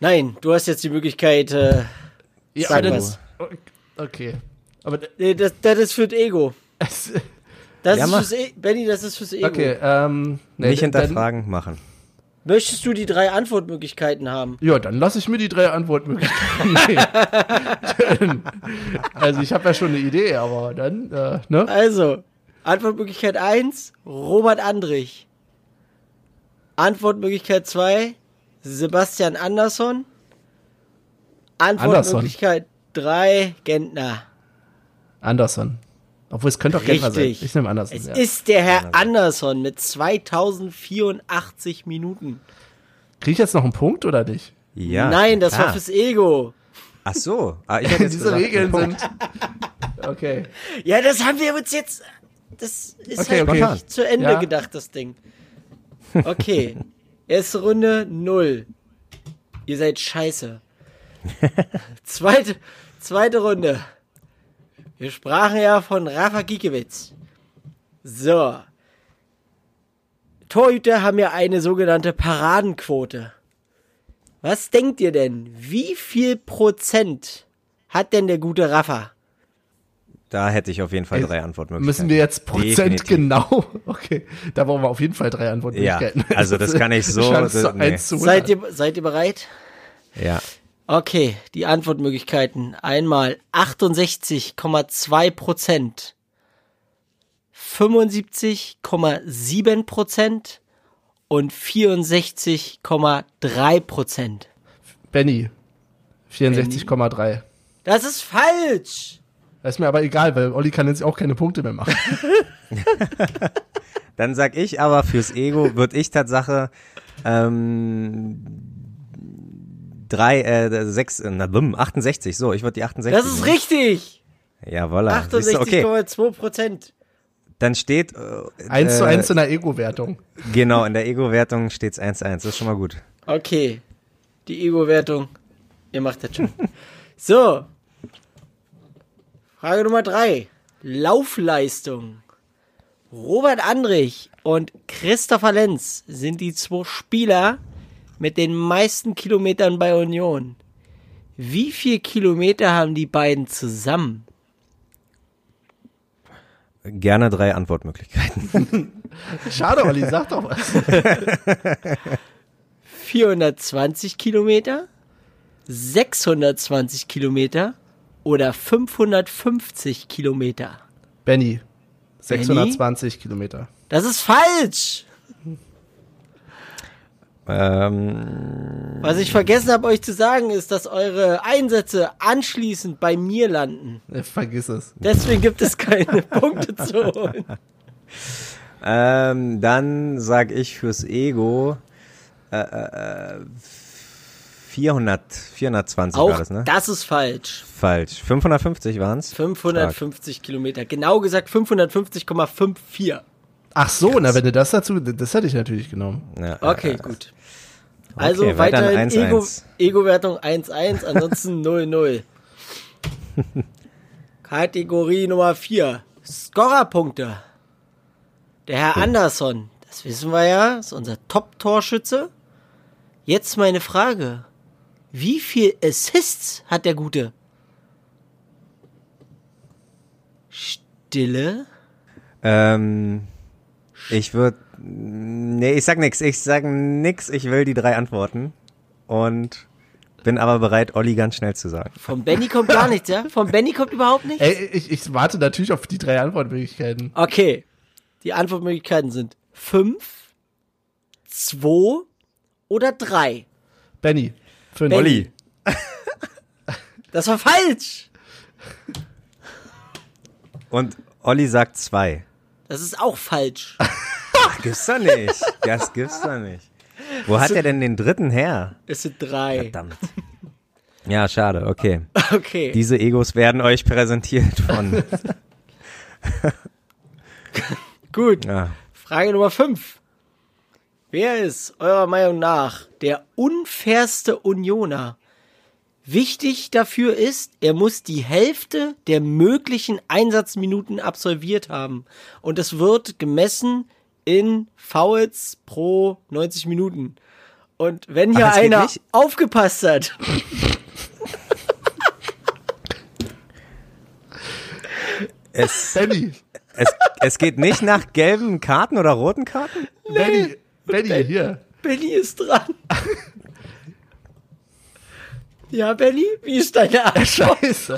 Nein, du hast jetzt die Möglichkeit, äh, Ja, Sag aber das- Okay. Aber nee, das, das ist für das Ego. das, Das Ja, ist fürs e Benny, das ist fürs Ego. okay, ähm, nee, nicht hinterfragen, machen. Möchtest du die drei Antwortmöglichkeiten haben? Ja, dann lasse ich mir die drei Antwortmöglichkeiten nehmen. also ich habe ja schon eine Idee, aber dann, äh, ne? Also, Antwortmöglichkeit 1, Robert Andrich. Antwortmöglichkeit 2, Sebastian Andersson. Antwortmöglichkeit 3, Gentner. Anderson. Obwohl es könnte auch Gentner sein. Richtig. Ich nehme Anderson. Es ja. ist der Herr Andersson mit 2084 Minuten. Kriege ich jetzt noch einen Punkt oder nicht? Ja. Nein, das war klar. fürs Ego. Ach so. Ah, ich hätte jetzt Diese gesagt, Regeln sind. Okay. Ja, das haben wir uns jetzt. Das ist Okay, halt okay. nicht zu Ende Ja. gedacht, das Ding. Okay. Erste Runde 0. Ihr seid scheiße. zweite, zweite Runde. Wir sprachen ja von Rafa Giekewitz. So. Torhüter haben ja eine sogenannte Paradenquote. Was denkt ihr denn? Wie viel Prozent hat denn der gute Rafa? Da hätte ich auf jeden Fall drei Antwortmöglichkeiten. Müssen wir jetzt Prozent Definitiv. genau? Okay. Da brauchen wir auf jeden Fall drei Antwortmöglichkeiten. Ja, also das kann ich so- zu nee. 1 zu 100. Seid ihr, seid ihr bereit? Ja. Okay, die Antwortmöglichkeiten. Einmal 68,2 Prozent, 75,7 Prozent und 64,3 Prozent. Benny. 64,3. Das ist falsch! Das ist mir aber egal, weil Olli kann jetzt auch keine Punkte mehr machen. Dann sag ich aber fürs Ego würde ich Tatsache ähm, drei, äh, sechs, äh, na, bumm, 68, so, ich würde die 68. Das ist richtig! Jawolla. Siehst du, okay, 68,2 Prozent. dann steht, äh, 1 zu äh, 1 in der Ego-Wertung. genau, in der Ego-Wertung steht's 1-1, das ist schon mal gut. Okay, die Ego-Wertung. Ihr macht das schon. so. Frage Nummer drei. Laufleistung. Robert Andrich und Christopher Lenz sind die zwei Spieler mit den meisten Kilometern bei Union. Wie viel Kilometer haben die beiden zusammen? Gerne drei Antwortmöglichkeiten. Schade, Olli, sag doch was. 420 Kilometer, 620 Kilometer oder 550 Kilometer? Benny. 620 Kilometer. Das ist falsch. Ähm, Was ich vergessen habe, euch zu sagen, ist, dass eure Einsätze anschließend bei mir landen. Vergiss es. Deswegen gibt es keine Punkte zu holen. ähm, dann sag ich fürs Ego äh, äh, äh, 400, 420 war Auch das, ne? das ist falsch. Falsch. 550 waren's? 550 Kilometer. Genau gesagt 550,54. Ach so, na, wenn du das dazu, das hätte ich natürlich genommen. Ja, Okay, äh, gut. Also Okay, weiter weiterhin 1-1. Ego, Ego-Wertung 1-1, ansonsten 0-0. Kategorie Nummer 4. Scorerpunkte. Der Herr Andersson, das wissen wir ja, ist unser Top-Torschütze. Jetzt meine Frage. Wie viel Assists hat der Gute? Stille? Ähm, ich würde, nee, ich sag nix. Ich sag nix. Ich will die drei Antworten und bin aber bereit, Olli ganz schnell zu sagen. Vom Benny kommt gar nichts, ja? Vom Benny kommt überhaupt nichts? Ey, ich, ich warte natürlich auf die drei Antwortmöglichkeiten. Okay. Die Antwortmöglichkeiten sind 5, 2 oder 3. Benny. Fünf. Olli. Das war falsch. Und Olli sagt zwei. Das ist auch falsch. Ach, gibt's doch nicht. Das gibt's doch nicht. Wo hat er denn den dritten her? Es sind 3. Verdammt. Ja, schade, okay. Okay. Diese Egos werden euch präsentiert von. Gut. Ja. Frage Nummer 5. Wer ist eurer Meinung nach der unfairste Unioner? Wichtig dafür ist, er muss die Hälfte der möglichen Einsatzminuten absolviert haben. Und es wird gemessen in Fouls pro 90 Minuten. Und wenn hier Ach, einer aufgepasst hat, Es, Benny. es, es geht nicht nach gelben Karten oder roten Karten? Benny. Benny, hier. Benny ist dran. Ja, Benny, wie ist deine Antwort? Scheiße.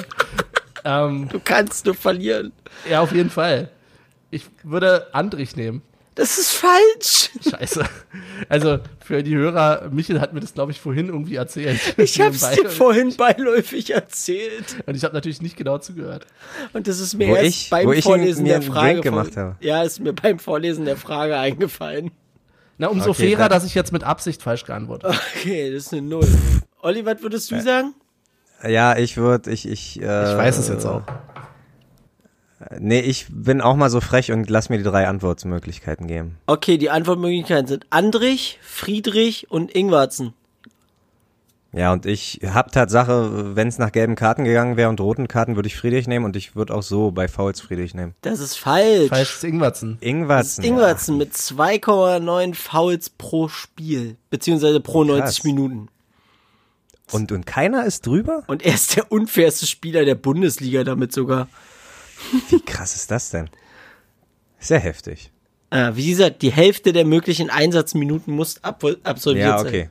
ähm, Du kannst nur verlieren. ja, auf jeden Fall. Ich würde Andrich nehmen. Das ist falsch. Scheiße. Also für die Hörer, Michel hat mir das, glaube ich, vorhin irgendwie erzählt. Ich hab's Nebenbei. dir vorhin beiläufig erzählt. Und ich habe natürlich nicht genau zugehört. Und das ist mir Wo erst ich- beim wo ich Vorlesen mir der Frage gemacht habe. Ja, ist mir beim Vorlesen der Frage eingefallen. Na, umso Okay, fairer, dann- dass ich jetzt mit Absicht falsch geantwortet habe. Okay, das ist eine Null. Olli, was würdest du sagen? Ja, ich würde, ich, ich, äh, Ich weiß es jetzt auch. Nee, ich bin auch mal so frech und lass mir die drei Antwortmöglichkeiten geben. Okay, die Antwortmöglichkeiten sind Andrich, Friedrich und Ingwarzen. Ja, und ich hab Tatsache, wenn es nach gelben Karten gegangen wäre und roten Karten, würde ich Friedrich nehmen und ich würde auch so bei Fouls Friedrich nehmen. Das ist falsch. Falsch ist Ingwertsen. Ingwertsen. Ingwertsen mit 2,9 Fouls pro Spiel, beziehungsweise pro 90 Krass. Minuten. Und, und keiner ist drüber? Und er ist der unfairste Spieler der Bundesliga damit sogar. Wie krass ist das denn? Sehr heftig. Äh, wie gesagt, die Hälfte der möglichen Einsatzminuten muss ab absolviert Ja, sein. okay.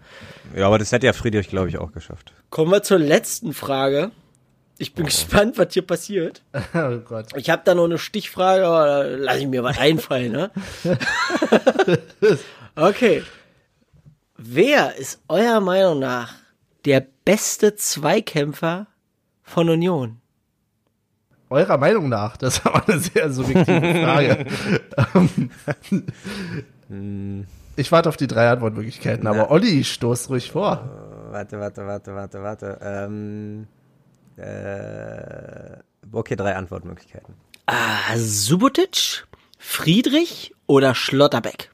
Ja, aber das hätte ja Friedrich, glaube ich, auch geschafft. Kommen wir zur letzten Frage. Ich bin gespannt, was hier passiert. Oh Gott. Ich habe da noch eine Stichfrage, aber da lasse ich mir was einfallen, ne? okay. Wer ist eurer Meinung nach der beste Zweikämpfer von Union? Eurer Meinung nach, das ist aber eine sehr subjektive Frage. Ähm, ich warte auf die drei Antwortmöglichkeiten, aber Olli stoßt ruhig vor. Warte, warte, warte, warte, warte. Ähm, äh, okay, drei Antwortmöglichkeiten. Ah, Subotic, Friedrich oder Schlotterbeck?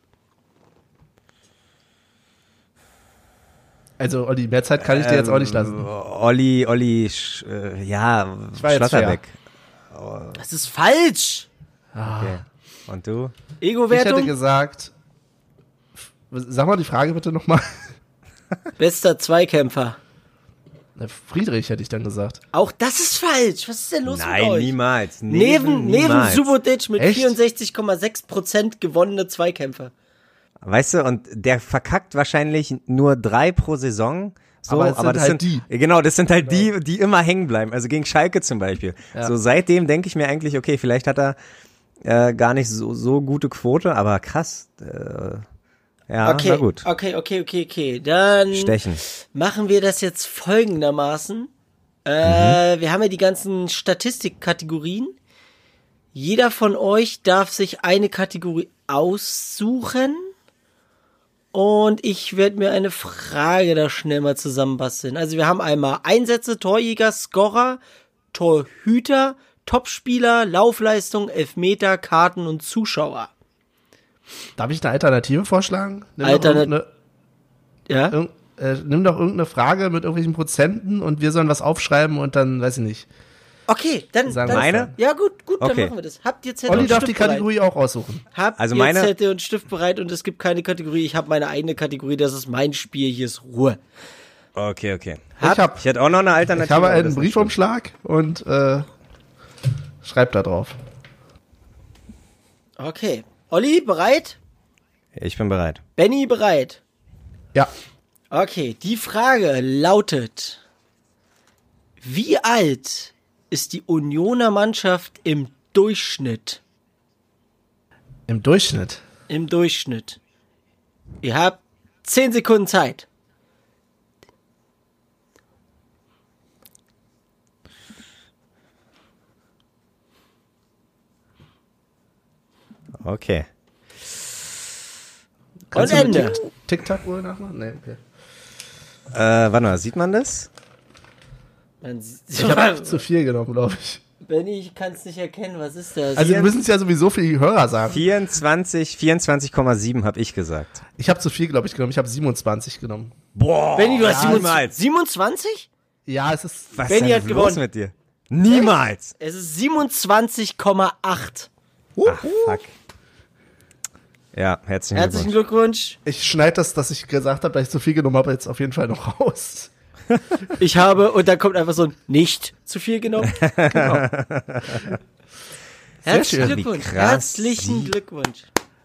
Also, Olli, mehr Zeit kann ich dir jetzt auch nicht lassen. Olli, Olli, Sch, äh, ja, war jetzt Schlotterbeck. Das ist falsch. Okay. Und du? Ich hätte Ego-Wertung? gesagt, sag mal die Frage bitte nochmal. Bester Zweikämpfer. Friedrich hätte ich dann gesagt. Auch das ist falsch. Was ist denn los mit Nein, euch? niemals. Neben, neben niemals. Subotic mit Echt? 64,6% gewonnene Zweikämpfe. Weißt du, und der verkackt wahrscheinlich nur drei pro Saison. So, Aber sind das halt sind Genau, das sind halt die, die immer hängen bleiben. Also gegen Schalke zum Beispiel. Ja. So seitdem denke ich mir eigentlich, okay, vielleicht hat er äh, gar nicht so, so gute Quote, aber krass. Äh, ja, Okay, na gut. okay, okay, okay, okay. Dann Stechen. machen wir das jetzt folgendermaßen. Äh, Mhm. Wir haben ja die ganzen Statistikkategorien. Jeder von euch darf sich eine Kategorie aussuchen. Und ich werde mir eine Frage da schnell mal zusammenbasteln. Also wir haben einmal Einsätze, Torjäger, Scorer, Torhüter, Topspieler, Laufleistung, Elfmeter, Karten und Zuschauer. Darf ich eine Alternative vorschlagen? Nimm doch Alternat- irgendeine, Ja? irg äh, nimm doch irgendeine Frage mit irgendwelchen Prozenten und wir sollen was aufschreiben und dann, weiß ich nicht. Okay, dann. Sagen dann Meine? Ja, gut, gut, dann Okay. machen wir das. Habt ihr Zettel Olli und darf Stift die bereit? Kategorie auch aussuchen. Habt Also ihr meine- Zettel und Stift bereit und es gibt keine Kategorie. Ich habe meine eigene Kategorie, das ist mein Spiel, hier ist Ruhe. Okay, okay. Hab- ich habe Ich hätte auch noch eine Alternative. ich habe einen Briefumschlag und äh, schreib da drauf. Okay. Olli, bereit? Ich bin bereit. Benny, bereit? Ja. Okay, die Frage lautet: Wie alt ist die Unioner Mannschaft im Durchschnitt? Im Durchschnitt. Im Durchschnitt. Ihr habt 10 Sekunden Zeit. Okay. Kannst Und Ende. Tic-Tac-Uhr nachmachen? Nee, okay. Äh, warte mal, sieht man das? Man Ich habe zu viel genommen, glaube ich. Benny, ich kann es nicht erkennen. Was ist das? Also wir müssen es ja sowieso für die Hörer sagen. 24, 24,7 habe ich gesagt. Ich habe zu viel, glaube ich, genommen. Ich habe 27 genommen. Boah, Benny, du hast niemals. 27? Ja, es ist. Was Benny ist hat gewonnen. los mit dir? Niemals. Es ist 27,8. Ach, fuck. Ja, herzlichen, Herzlichen Glückwunsch. Glückwunsch. Ich schneide das, dass ich gesagt habe, dass ich zu viel genommen habe, jetzt auf jeden Fall noch raus. Ich habe, und dann kommt einfach so ein nicht zu viel genommen. Herzlichen schön. Glückwunsch. Herzlichen Glückwunsch.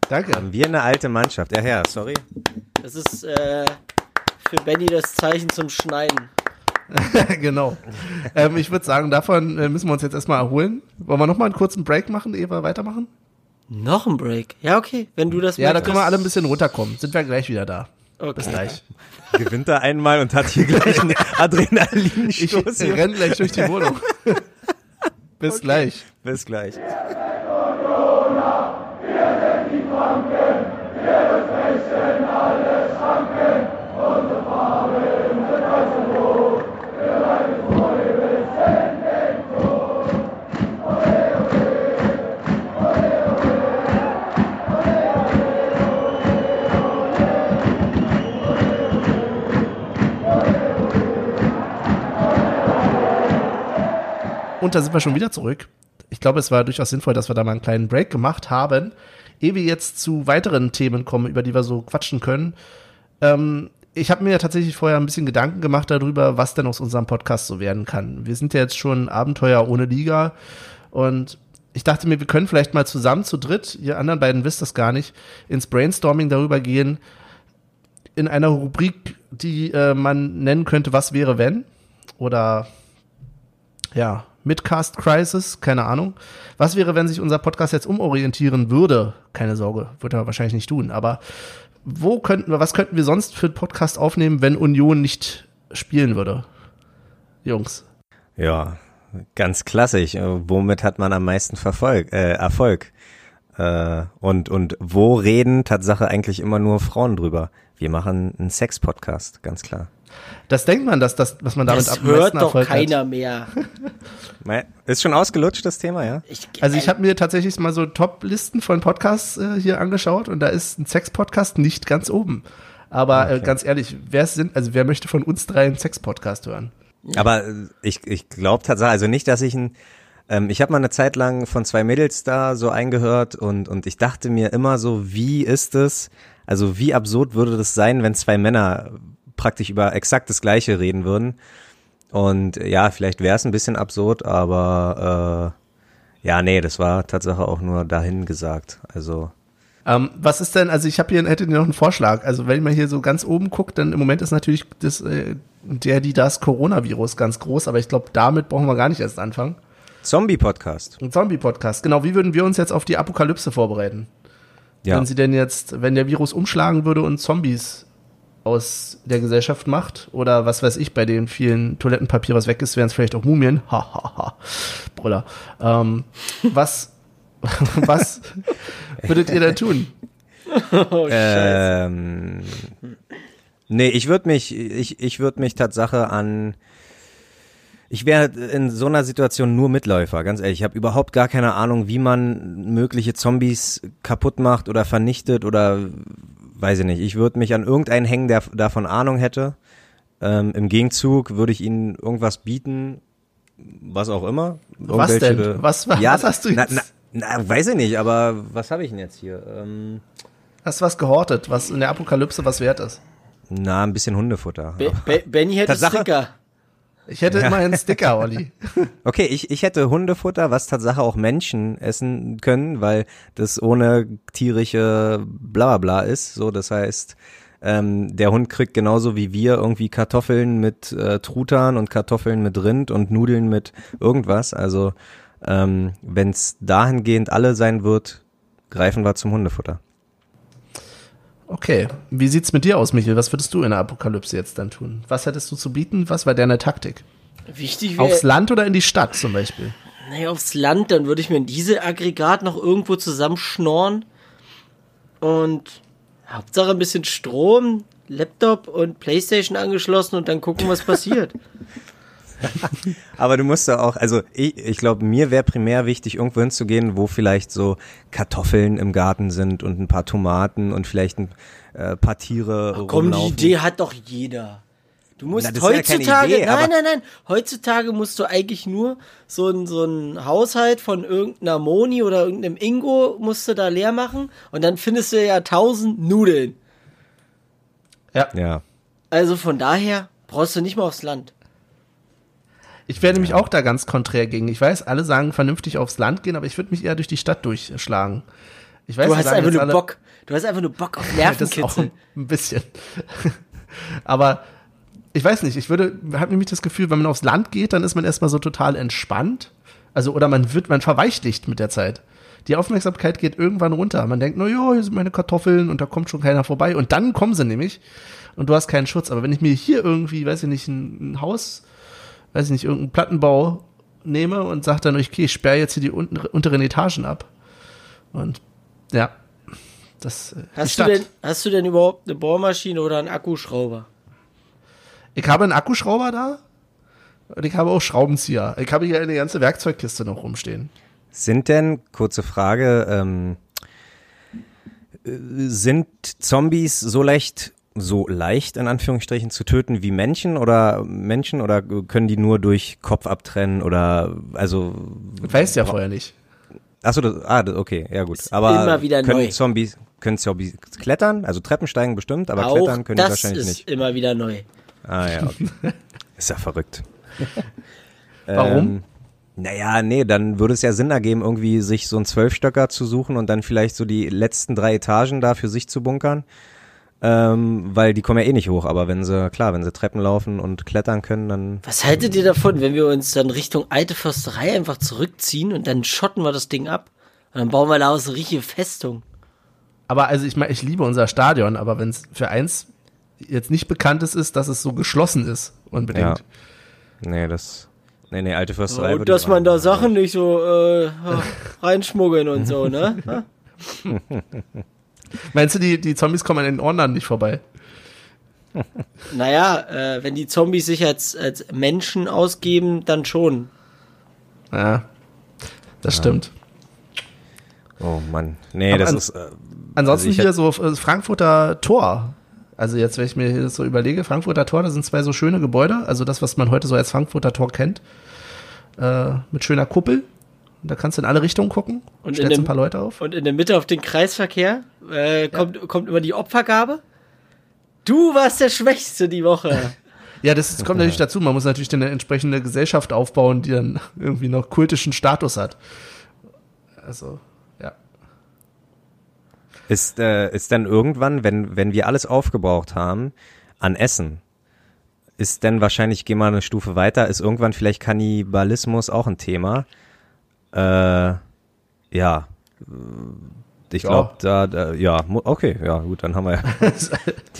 Danke. Haben wir eine alte Mannschaft? Ja, ja, sorry. Das ist äh, für Benny das Zeichen zum Schneiden. genau. Ähm, ich würde sagen, davon äh, müssen wir uns jetzt erstmal erholen. Wollen wir nochmal einen kurzen Break machen, ehe wir weitermachen? Noch ein Break. Ja, okay, wenn du das Ja, da können wir alle ein bisschen runterkommen. Sind wir gleich wieder da. Okay. Bis gleich. Gewinnt er einmal und hat hier gleich einen Ich Adrenalinstoß. hier. renn gleich durch die Wohnung. Bis gleich. Bis gleich. Und da sind wir schon wieder zurück. Ich glaube, es war durchaus sinnvoll, dass wir da mal einen kleinen Break gemacht haben. Ehe wir jetzt zu weiteren Themen kommen, über die wir so quatschen können. Ähm, ich habe mir ja tatsächlich vorher ein bisschen Gedanken gemacht darüber, was denn aus unserem Podcast so werden kann. Wir sind ja jetzt schon Abenteuer ohne Liga und ich dachte mir, wir können vielleicht mal zusammen zu dritt, ihr anderen beiden wisst das gar nicht, ins Brainstorming darüber gehen, in einer Rubrik, die äh, man nennen könnte, was wäre wenn? Oder ja, Midcast Crisis, keine Ahnung. Was wäre, wenn sich unser Podcast jetzt umorientieren würde? Keine Sorge, würde er wahrscheinlich nicht tun. Aber wo könnten wir, was könnten wir sonst für einen Podcast aufnehmen, wenn Union nicht spielen würde? Jungs. Ja, ganz klassisch. Äh, Womit hat man am meisten Verfolg, äh, Erfolg? Äh, und, und wo reden Tatsache eigentlich immer nur Frauen drüber? Wir machen einen Sex-Podcast, ganz klar. Das denkt man, dass das, was man damit Das am hört doch Erfolg keiner hat. mehr. Me- Ist schon ausgelutscht, das Thema, ja? Ich, Also ich habe mir tatsächlich mal so Top-Listen von Podcasts äh, hier angeschaut und da ist ein Sex-Podcast nicht ganz oben. Aber äh, ganz ehrlich, wer sind, also wer möchte von uns drei einen Sex-Podcast hören? Aber äh, ich, ich glaube tatsächlich, also nicht, dass ich ein, ähm, ich habe mal eine Zeit lang von zwei Mädels da so eingehört und, und ich dachte mir immer so, wie ist es, also wie absurd würde das sein, wenn zwei Männer praktisch über exakt das Gleiche reden würden. Und ja, vielleicht wäre es ein bisschen absurd, aber äh, ja, nee, das war Tatsache auch nur dahin gesagt. Also Ähm, was ist denn, also ich habe hier, hätte noch einen Vorschlag. Also wenn man hier so ganz oben guckt, dann im Moment ist natürlich das, äh, der, die das Coronavirus ganz groß, aber ich glaube, damit brauchen wir gar nicht erst anfangen. Zombie-Podcast. Ein Zombie-Podcast. Genau, wie würden wir uns jetzt auf die Apokalypse vorbereiten? Ja. Wenn sie denn jetzt, wenn der Virus umschlagen würde und Zombies aus der Gesellschaft macht, oder was weiß ich, bei den vielen Toilettenpapier, was weg ist, wären es vielleicht auch Mumien. Ha, ha, ha. Brüller. Ähm, was, was würdet ihr denn tun? oh, Scheiße. Ähm, nee, ich würde mich, ich, ich würde mich Tatsache an, ich wäre in so einer Situation nur Mitläufer, ganz ehrlich. Ich habe überhaupt gar keine Ahnung, wie man mögliche Zombies kaputt macht oder vernichtet oder weiß ich nicht. Ich würde mich an irgendeinen hängen, der davon Ahnung hätte. Ähm, Im Gegenzug würde ich ihnen irgendwas bieten, was auch immer. Was denn? Irgendwelche- Was- was hast du na, jetzt? Na, na, weiß ich nicht, aber was habe ich denn jetzt hier? Ähm, Hast du was gehortet, was in der Apokalypse was wert ist? na, ein bisschen Hundefutter. Be Be Benny hätte Tatsache- Sticker. Ich hätte immer einen Sticker, Olli. Okay, ich, ich hätte Hundefutter, was Tatsache auch Menschen essen können, weil das ohne tierische bla bla bla ist. So, das heißt, ähm, der Hund kriegt genauso wie wir irgendwie Kartoffeln mit äh, Truthahn und Kartoffeln mit Rind und Nudeln mit irgendwas. Also ähm, wenn es dahingehend alle sein wird, greifen wir zum Hundefutter. Okay, wie sieht's mit dir aus, Michael? Was würdest du in der Apokalypse jetzt dann tun? Was hättest du zu bieten? Was war deine Taktik? Wichtig Aufs wäre, Land oder in die Stadt zum Beispiel? naja, aufs Land, dann würde ich mir diese Aggregat noch irgendwo zusammenschnorren und Hauptsache ein bisschen Strom, Laptop und Playstation angeschlossen und dann gucken, was passiert. Aber du musst ja auch, also ich, ich glaube, mir wäre primär wichtig, irgendwo hinzugehen, wo vielleicht so Kartoffeln im Garten sind und ein paar Tomaten und vielleicht ein äh, paar Tiere Komm, die rumlaufen. Idee hat doch jeder. Du musst Na, ist ja heutzutage, Idee, nein, nein, nein, heutzutage musst du eigentlich nur so ein, so ein Haushalt von irgendeiner Moni oder irgendeinem Ingo musst du da leer machen und dann findest du ja tausend Nudeln. Ja. Ja. Also von daher brauchst du nicht mal aufs Land. Ich wäre nämlich auch da ganz konträr gegen. Ich weiß, alle sagen vernünftig aufs Land gehen, aber ich würde mich eher durch die Stadt durchschlagen. Ich weiß, Du hast einfach nur alle- Bock. Du hast einfach nur Bock auf Nervenkitzel. ein bisschen. aber ich weiß nicht, ich würde, habe nämlich das Gefühl, wenn man aufs Land geht, dann ist man erstmal so total entspannt. Also, oder man wird, man verweichlicht mit der Zeit. die Aufmerksamkeit geht irgendwann runter. Man denkt, na ja, hier sind meine Kartoffeln und da kommt schon keiner vorbei. Und dann kommen sie nämlich und du hast keinen Schutz. Aber wenn ich mir hier irgendwie, weiß ich nicht, ein, ein Haus, weiß ich nicht, irgendeinen Plattenbau nehme und sage dann, okay, ich sperre jetzt hier die unteren Etagen ab. Und ja, das äh, Hast du, denn, hast du denn überhaupt eine Bohrmaschine oder einen Akkuschrauber? Ich habe einen Akkuschrauber da und ich habe auch Schraubenzieher. Ich habe hier eine ganze Werkzeugkiste noch rumstehen. Sind denn, kurze Frage, ähm, äh, sind Zombies so leicht, so leicht in Anführungsstrichen zu töten wie Menschen oder Menschen oder können die nur durch Kopf abtrennen oder also Das weißt du ja vorher nicht. Achso, das, ah, das, okay, ja gut. Ist Aber immer wieder können neu. Zombies können Zombies klettern? Also Treppen steigen bestimmt, aber Auch klettern können die das wahrscheinlich ist nicht. immer wieder neu. Ah ja, okay. ist ja verrückt. Warum? Ähm, naja, nee, dann würde es ja Sinn ergeben, irgendwie sich so einen Zwölfstöcker zu suchen und dann vielleicht so die letzten drei Etagen da für sich zu bunkern. Ähm, weil die kommen ja eh nicht hoch, aber wenn sie, klar, wenn sie Treppen laufen und klettern können, dann. Was haltet ihr davon, wenn wir uns dann Richtung alte Försterei einfach zurückziehen und dann schotten wir das Ding ab? Und dann bauen wir da aus eine richtige Festung. Aber also ich meine, ich liebe unser Stadion, aber wenn es für eins jetzt nicht bekannt ist, ist, dass es so geschlossen ist, unbedingt. Ja. Nee, das. Nee, nee, alte Försterei. Und würde ich dass man da. Sachen nicht so äh, reinschmuggeln und so, ne? Meinst du, die, die Zombies kommen an den Ohren dann nicht vorbei? naja, äh, wenn die Zombies sich als, als Menschen ausgeben, dann schon. Ja, das stimmt. Oh Mann. Nee, Aber das an- ist. Äh, Ansonsten Also hier so äh, Frankfurter Tor. Also jetzt, wenn ich mir das so überlege, Frankfurter Tor, da sind zwei so schöne Gebäude, also das, was man heute so als Frankfurter Tor kennt, äh, mit schöner Kuppel. Und da kannst du in alle Richtungen gucken und stellst dem- ein paar Leute auf. Und in der Mitte auf den Kreisverkehr äh, kommt, kommt immer die Opfergabe. Du warst der Schwächste die Woche. Ja, das, das kommt natürlich dazu. Man muss natürlich eine entsprechende Gesellschaft aufbauen, die dann irgendwie noch kultischen Status hat. Also, ja. Ist, äh, ist dann irgendwann, wenn, wenn wir alles aufgebraucht haben an Essen, ist denn wahrscheinlich, geh mal eine Stufe weiter, ist irgendwann vielleicht Kannibalismus auch ein Thema? Äh, ja. Ich Ja. glaube, da, da, ja, okay, ja, gut, dann haben wir ja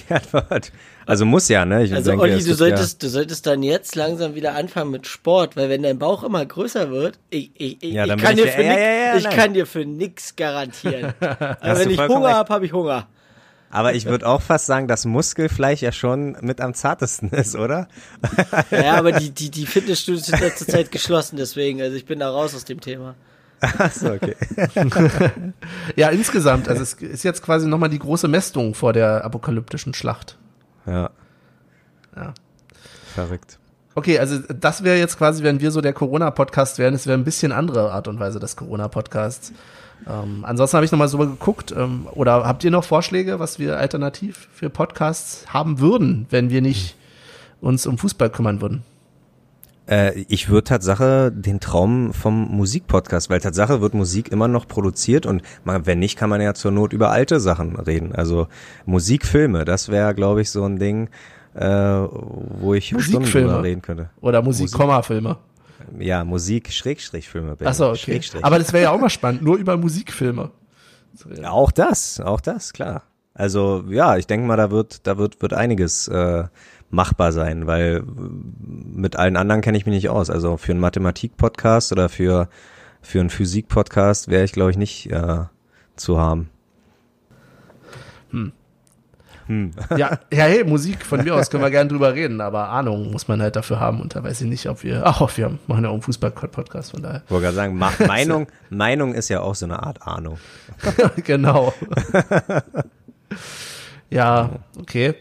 die Antwort. Also muss ja, ne? Ich Also denke, Olli, du solltest, du solltest dann jetzt langsam wieder anfangen mit Sport, weil wenn dein Bauch immer größer wird, ich, ich, ich, Ja, dann ich bin kann dir für ja, nix, ja, ja, ich nein. kann dir für nix garantieren. Aber Hast wenn ich Hunger habe, habe ich Hunger. Ja, aber ich würde auch fast sagen, dass Muskelfleisch ja schon mit am zartesten ist, oder? Ja, aber die, die, die Fitnessstudios sind letzte Zeit geschlossen, deswegen, also ich bin da raus aus dem Thema. Achso, okay. Ja, insgesamt. Also es ist jetzt quasi nochmal die große Mästung vor der apokalyptischen Schlacht. Ja. Ja. Verrückt. Okay, also das wäre jetzt quasi, wenn wir so der Corona-Podcast wären, es wäre ein bisschen andere Art und Weise des Corona-Podcasts. Ähm, ansonsten habe ich nochmal so geguckt. Ähm, oder habt ihr noch Vorschläge, was wir alternativ für Podcasts haben würden, wenn wir nicht uns um Fußball kümmern würden? Äh, ich würde Tatsache den Traum vom Musikpodcast, weil Tatsache wird Musik immer noch produziert und man, wenn nicht, kann man ja zur Not über alte Sachen reden. Also Musikfilme, das wäre, glaube ich, so ein Ding, äh, wo ich Stunden Musikfilme? drüber reden könnte. Oder Musik-Komma-Filme? Ja, Musik, Schrägstrich Filme. Benny. Achso, okay. Aber das wäre ja auch mal spannend, nur über Musikfilme. Ja, auch das, auch das, klar. Also ja, ich denke mal, da wird, da wird, wird einiges äh, machbar sein, weil äh, mit allen anderen kenne ich mich nicht aus. Also für einen Mathematik-Podcast oder für für einen Physik-Podcast wäre ich, glaube ich, nicht äh, zu haben. Ja, ja, hey, Musik, von mir aus können wir gerne drüber reden, aber Ahnung muss man halt dafür haben und da weiß ich nicht, ob wir, ach, wir machen ja auch einen Fußball-Podcast, von daher. Wollte gerade sagen, Meinung, Meinung ist ja auch so eine Art Ahnung. genau. ja, okay.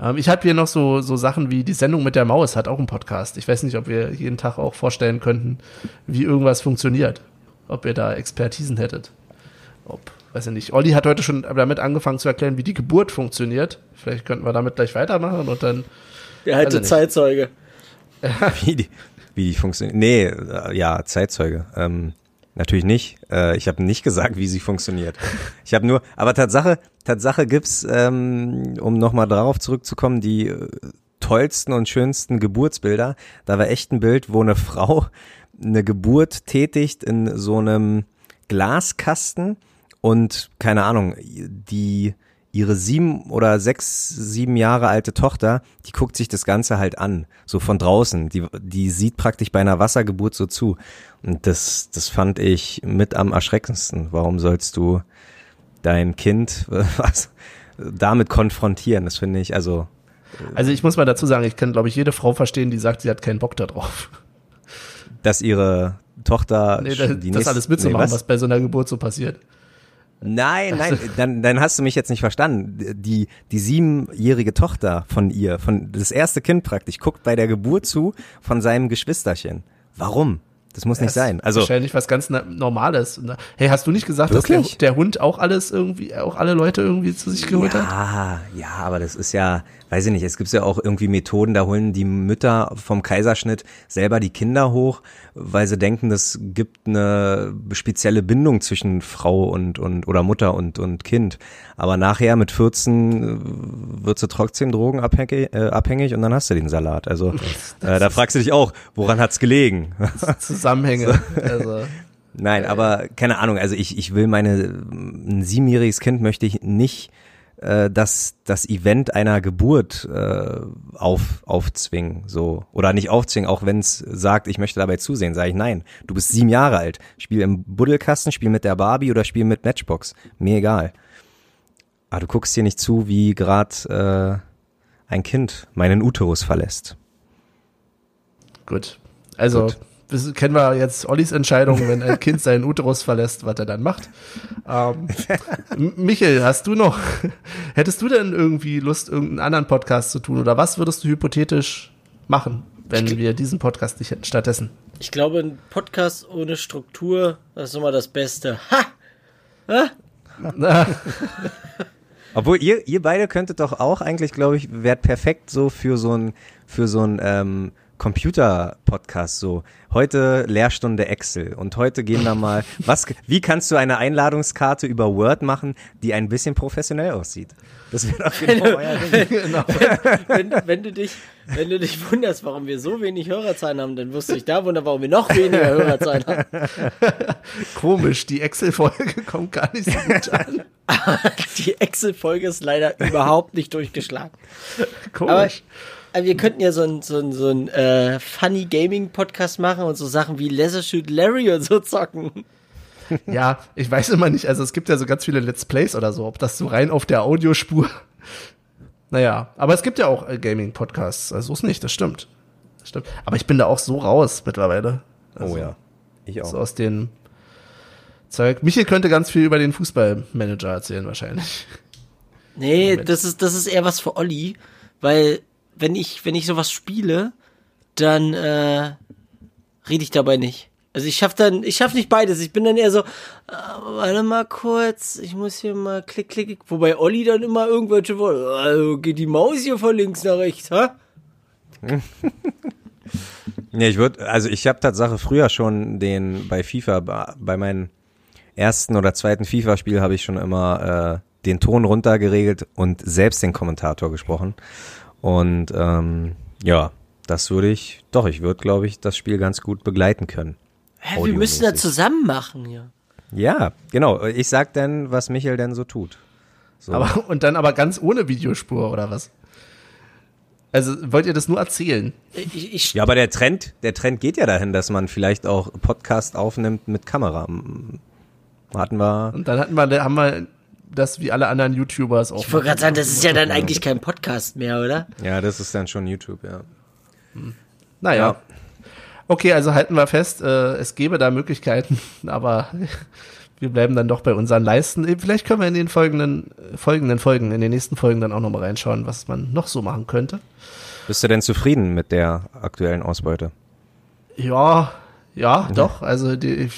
Ähm, ich habe hier noch so, so Sachen wie die Sendung mit der Maus hat auch einen Podcast. Ich weiß nicht, ob wir jeden Tag auch vorstellen könnten, wie irgendwas funktioniert. Ob ihr da Expertisen hättet. Ob, weiß ich nicht. Olli hat heute schon damit angefangen zu erklären, wie die Geburt funktioniert. Vielleicht könnten wir damit gleich weitermachen und dann Der alte. Zeitzeuge. Wie die, wie die funktioniert. Nee, äh, ja, Zeitzeuge. Ähm, natürlich nicht. Äh, ich habe nicht gesagt, wie sie funktioniert. Ich habe nur, aber Tatsache, Tatsache gibt's, ähm, um nochmal darauf zurückzukommen, die äh, tollsten und schönsten Geburtsbilder. Da war echt ein Bild, wo eine Frau eine Geburt tätigt in so einem Glaskasten und keine Ahnung, die ihre sieben oder sechs, sieben Jahre alte Tochter, die guckt sich das Ganze halt an, so von draußen. Die, die sieht praktisch bei einer Wassergeburt so zu. Und das, das fand ich mit am erschreckendsten. Warum sollst du dein Kind was, damit konfrontieren? Das finde ich, also. Also ich muss mal dazu sagen, ich kann, glaube ich, jede Frau verstehen, die sagt, sie hat keinen Bock darauf. Dass ihre Tochter nee, das, das alles mitzumachen, nee, was? was bei so einer Geburt so passiert. Nein, nein, dann, dann hast du mich jetzt nicht verstanden. Die, die siebenjährige Tochter von ihr, von das erste Kind praktisch, guckt bei der Geburt zu von seinem Geschwisterchen. Warum? Das muss das nicht sein. Also wahrscheinlich was ganz Normales. Hey, hast du nicht gesagt, wirklich? dass der, der, Hund auch alles irgendwie, auch alle Leute irgendwie zu sich geholt ja, hat? Ja, ja, aber das ist ja, weiß ich nicht. Es gibt ja auch irgendwie Methoden, da holen die Mütter vom Kaiserschnitt selber die Kinder hoch, weil sie denken, das gibt eine spezielle Bindung zwischen Frau und und oder Mutter und und Kind. Aber nachher mit 14 äh, wird sie trotzdem drogenabhängig äh, abhängig und dann hast du den Salat. Also äh, da fragst du dich auch, woran hat's gelegen? Zusammenhänge. Also. Nein, aber keine Ahnung. Also ich ich will meine ein siebenjähriges Kind möchte ich nicht äh, das, das Event einer Geburt äh, auf, aufzwingen, so. Oder nicht aufzwingen, auch wenn es sagt, ich möchte dabei zusehen, sage ich nein. Du bist sieben Jahre alt. Spiel im Buddelkasten, spiel mit der Barbie oder spiel mit Matchbox. Mir egal. Aber du guckst hier nicht zu, wie gerade äh, ein Kind meinen Uterus verlässt. Gut. Also. Gut das kennen wir jetzt Ollis Entscheidung, wenn ein Kind seinen Uterus verlässt, was er dann macht. Ähm, Michael, hast du noch, hättest du denn irgendwie Lust, irgendeinen anderen Podcast zu tun? Oder was würdest du hypothetisch machen, wenn wir diesen Podcast nicht hätten stattdessen? Ich glaube, ein Podcast ohne Struktur, das ist immer das Beste. Ha! ha? Obwohl ihr, ihr beide könntet doch auch eigentlich, glaube ich, wärt perfekt so für so ein, für so ein ähm, Computer-Podcast so. Heute Lehrstunde Excel und heute gehen wir mal, was, wie kannst du eine Einladungskarte über Word machen, die ein bisschen professionell aussieht? Das wäre doch genau euer Ding. Genau. Wenn, wenn, wenn, du dich, wenn du dich wunderst, warum wir so wenig Hörerzahlen haben, dann wirst du dich da wundern, warum wir noch weniger Hörerzahlen haben. Komisch, die Excel-Folge kommt gar nicht so gut an. die Excel-Folge ist leider überhaupt nicht durchgeschlagen. Komisch. Aber also wir könnten ja so ein, so ein, so ein äh, Funny Gaming Podcast machen und so Sachen wie Leather Shoot Larry und so zocken. Ja, ich weiß immer nicht, also es gibt ja so ganz viele Let's Plays oder so, ob das so rein auf der Audiospur. Naja, aber es gibt ja auch äh, Gaming-Podcasts, also ist nicht, das stimmt. Das stimmt. Aber ich bin da auch so raus mittlerweile. Also, oh ja, ich auch. So aus den Zeug. Michael könnte ganz viel über den Fußballmanager erzählen, wahrscheinlich. Nee, das ist, das ist eher was für Olli, weil wenn ich, wenn ich sowas spiele, dann äh, rede ich dabei nicht. Also ich schaff dann, ich schaff nicht beides. Ich bin dann eher so, äh, warte mal kurz, ich muss hier mal klick, klick, wobei Olli dann immer irgendwelche Worte, also geht die Maus hier von links nach rechts, ha? nee, ich würde, also ich habe Tatsache früher schon den bei FIFA, bei meinem ersten oder zweiten FIFA-Spiel habe ich schon immer äh, den Ton runtergeregelt und selbst den Kommentator gesprochen. Und ähm, ja, das würde ich, doch, ich würde, glaube ich, das Spiel ganz gut begleiten können. Hä, wir müssen da zusammen machen, ja. Ja, genau. Ich sag dann, was Michael denn so tut. So. Aber, und dann aber ganz ohne Videospur, oder was? Also wollt ihr das nur erzählen? Ich, ich ja, aber der Trend, der Trend geht ja dahin, dass man vielleicht auch Podcast aufnimmt mit Kamera. Hatten wir. Und dann hatten wir, haben wir das wie alle anderen YouTubers auch. Ich wollte gerade sagen, das ist ja dann eigentlich kein Podcast mehr, oder? Ja, das ist dann schon YouTube, ja. Hm. Naja. Ja. Okay, also halten wir fest, äh, es gäbe da Möglichkeiten, aber wir bleiben dann doch bei unseren Leisten. Vielleicht können wir in den folgenden, folgenden Folgen, in den nächsten Folgen dann auch nochmal reinschauen, was man noch so machen könnte. Bist du denn zufrieden mit der aktuellen Ausbeute? Ja, ja, mhm. doch. Also die,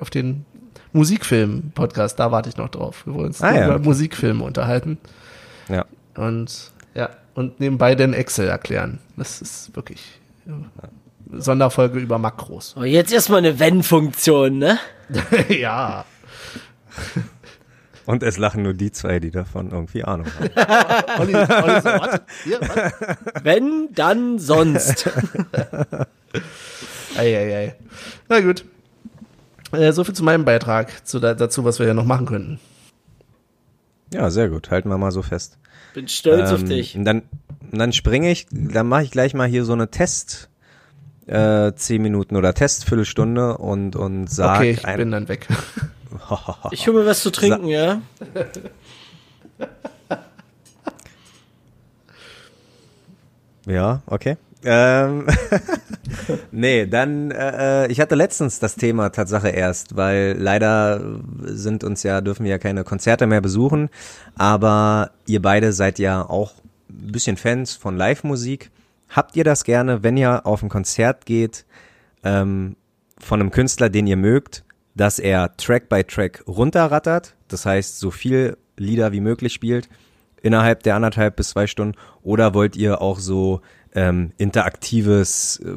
auf den Musikfilm-Podcast, da warte ich noch drauf. Wir wollen uns ah, ja, über. Musikfilme unterhalten. Ja. Und ja, und nebenbei den Excel erklären. Das ist wirklich ja. Sonderfolge über Makros. Oh, jetzt erstmal eine Wenn-Funktion, ne? ja. Und es lachen nur die zwei, die davon irgendwie Ahnung haben. Olli, Olli so, warte, hier, warte. Wenn, dann sonst. Eieiei. Na gut. Äh, so viel zu meinem Beitrag zu, dazu, was wir ja noch machen könnten. Ja, sehr gut. Halten wir mal so fest. Bin stolz ähm, auf dich. Und dann, dann springe ich, dann mache ich gleich mal hier so eine Test äh, 10 Minuten oder Testviertelstunde und, und sag. Okay, ich bin dann weg. ich hole mir was zu trinken, Sa ja. ja, okay. Ähm, nee, dann, äh, ich hatte letztens das Thema Tatsache erst, weil leider sind uns ja, dürfen wir ja keine Konzerte mehr besuchen, aber ihr beide seid ja auch ein bisschen Fans von Live-Musik. Habt ihr das gerne, wenn ihr auf ein Konzert geht, ähm, von einem Künstler, den ihr mögt, dass er Track by Track runterrattert, das heißt so viel Lieder wie möglich spielt, innerhalb der anderthalb bis zwei Stunden, oder wollt ihr auch so ähm, interaktives äh,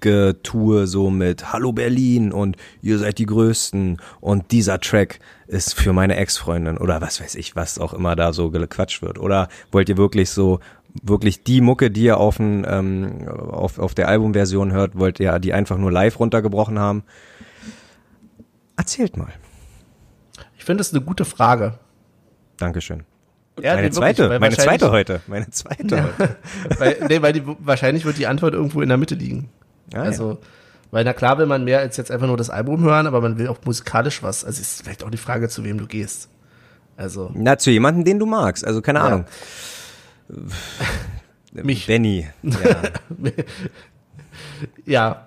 Getue so mit Hallo Berlin und ihr seid die Größten und dieser Track ist für meine Ex-Freundin oder was weiß ich, was auch immer da so gequatscht wird. Oder wollt ihr wirklich so, wirklich die Mucke, die ihr auf, ein, ähm, auf, auf der Albumversion hört, wollt ihr die einfach nur live runtergebrochen haben? Erzählt mal. Ich finde das eine gute Frage. Dankeschön. Ja, meine nee, zweite, wirklich, meine zweite heute. Meine zweite ja, heute. weil, nee, weil die, wahrscheinlich wird die Antwort irgendwo in der Mitte liegen. Ah, also, ja. weil na klar will man mehr als jetzt einfach nur das Album hören, aber man will auch musikalisch was. Also ist vielleicht auch die Frage, zu wem du gehst. Also. Na, zu jemandem, den du magst. Also keine ja. Ahnung. Mich. Benny. Ja. ja.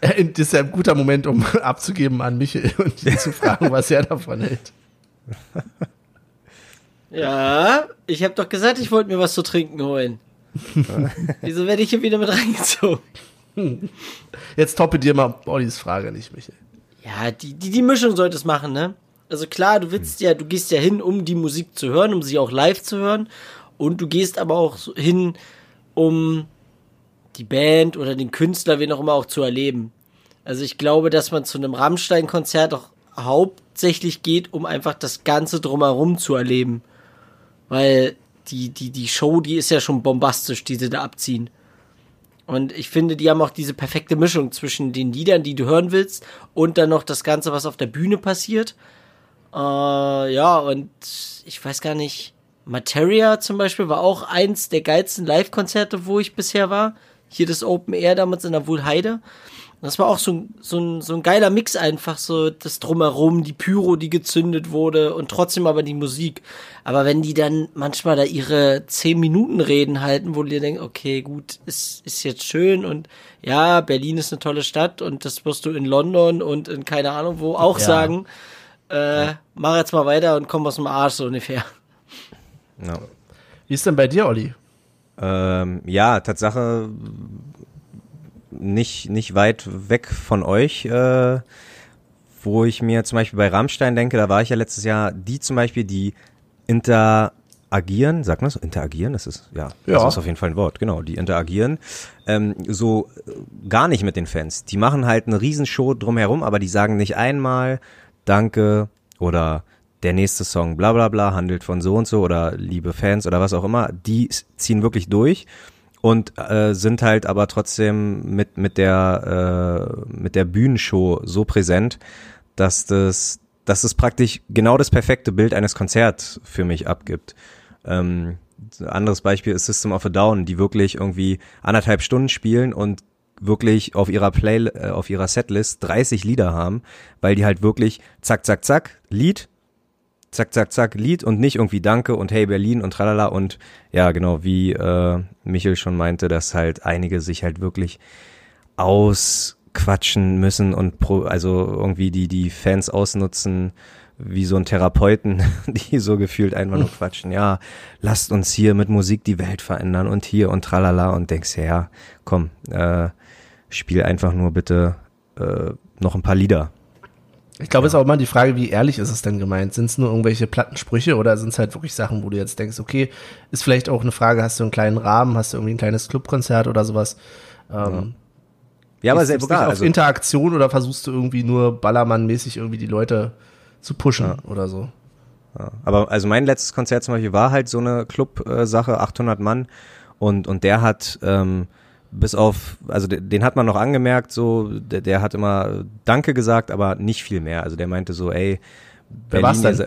Das ist ja ein guter Moment, um abzugeben an Michael und ihn zu fragen, was er davon hält. Ja, ich habe doch gesagt, ich wollte mir was zu trinken holen. Wieso werde ich hier wieder mit reingezogen? Jetzt toppe dir mal Ollis Frage nicht, Michael. Ja, die, die, die Mischung sollte es machen, ne? Also klar, du willst ja, du gehst ja hin, um die Musik zu hören, um sie auch live zu hören. Und du gehst aber auch hin, um die Band oder den Künstler, wen auch immer, auch zu erleben. Also ich glaube, dass man zu einem Rammstein-Konzert auch hauptsächlich geht, um einfach das Ganze drumherum zu erleben weil die, die, die Show, die ist ja schon bombastisch, die sie da abziehen. Und ich finde, die haben auch diese perfekte Mischung zwischen den Liedern, die du hören willst, und dann noch das Ganze, was auf der Bühne passiert. Äh, ja, und ich weiß gar nicht, Materia zum Beispiel war auch eins der geilsten Live-Konzerte, wo ich bisher war. Hier das Open Air damals in der Wohlheide. Das war auch so, so, ein, so ein geiler Mix einfach, so das Drumherum, die Pyro, die gezündet wurde und trotzdem aber die Musik. Aber wenn die dann manchmal da ihre 10 Minuten Reden halten, wo du dir denkst, okay, gut, ist, ist jetzt schön und ja, Berlin ist eine tolle Stadt und das wirst du in London und in keine Ahnung wo auch ja. sagen, äh, mach jetzt mal weiter und komm aus dem Arsch so ungefähr. No. Wie ist denn bei dir, Olli? Ähm, ja, Tatsache nicht, nicht weit weg von euch, äh, wo ich mir zum Beispiel bei Rammstein denke, da war ich ja letztes Jahr, die zum Beispiel, die interagieren, sagt man so, interagieren, das ist, ja, ja, das ist auf jeden Fall ein Wort, genau, die interagieren, ähm, so äh, gar nicht mit den Fans. Die machen halt eine Riesenshow drumherum, aber die sagen nicht einmal Danke oder der nächste Song bla bla bla handelt von so und so oder liebe Fans oder was auch immer, die ziehen wirklich durch und äh, sind halt aber trotzdem mit mit der äh, mit der Bühnenshow so präsent, dass das dass es praktisch genau das perfekte Bild eines Konzerts für mich abgibt. Ähm, anderes Beispiel ist System of a Down, die wirklich irgendwie anderthalb Stunden spielen und wirklich auf ihrer Play, äh, auf ihrer Setlist 30 Lieder haben, weil die halt wirklich zack, zack, zack, Lied, zack, zack, zack, Lied und nicht irgendwie Danke und Hey Berlin und tralala und ja, genau, wie äh, Michel schon meinte, dass halt einige sich halt wirklich ausquatschen müssen und pro, also irgendwie die, die Fans ausnutzen, wie so ein Therapeuten, die so gefühlt einfach nur quatschen. Ja, lasst uns hier mit Musik die Welt verändern und hier und tralala und denkst, ja, komm, äh, spiel einfach nur bitte äh, noch ein paar Lieder. Ich glaube, ja. es ist auch immer die Frage, wie ehrlich ist es denn gemeint? Sind es nur irgendwelche Plattensprüche oder sind es halt wirklich Sachen, wo du jetzt denkst, okay, ist vielleicht auch eine Frage, hast du einen kleinen Rahmen, hast du irgendwie ein kleines Clubkonzert oder sowas? Ähm, ja. ja, aber selbst da, auf also Interaktion oder versuchst du irgendwie nur Ballermann-mäßig irgendwie die Leute zu pushen ja. oder so? Ja. Aber also mein letztes Konzert zum Beispiel war halt so eine Club-Sache, 800 Mann und, und der hat, ähm, bis auf, also den, hat man noch angemerkt, so, der, der hat immer Danke gesagt, aber nicht viel mehr. Also der meinte so, ey, Wer war's denn?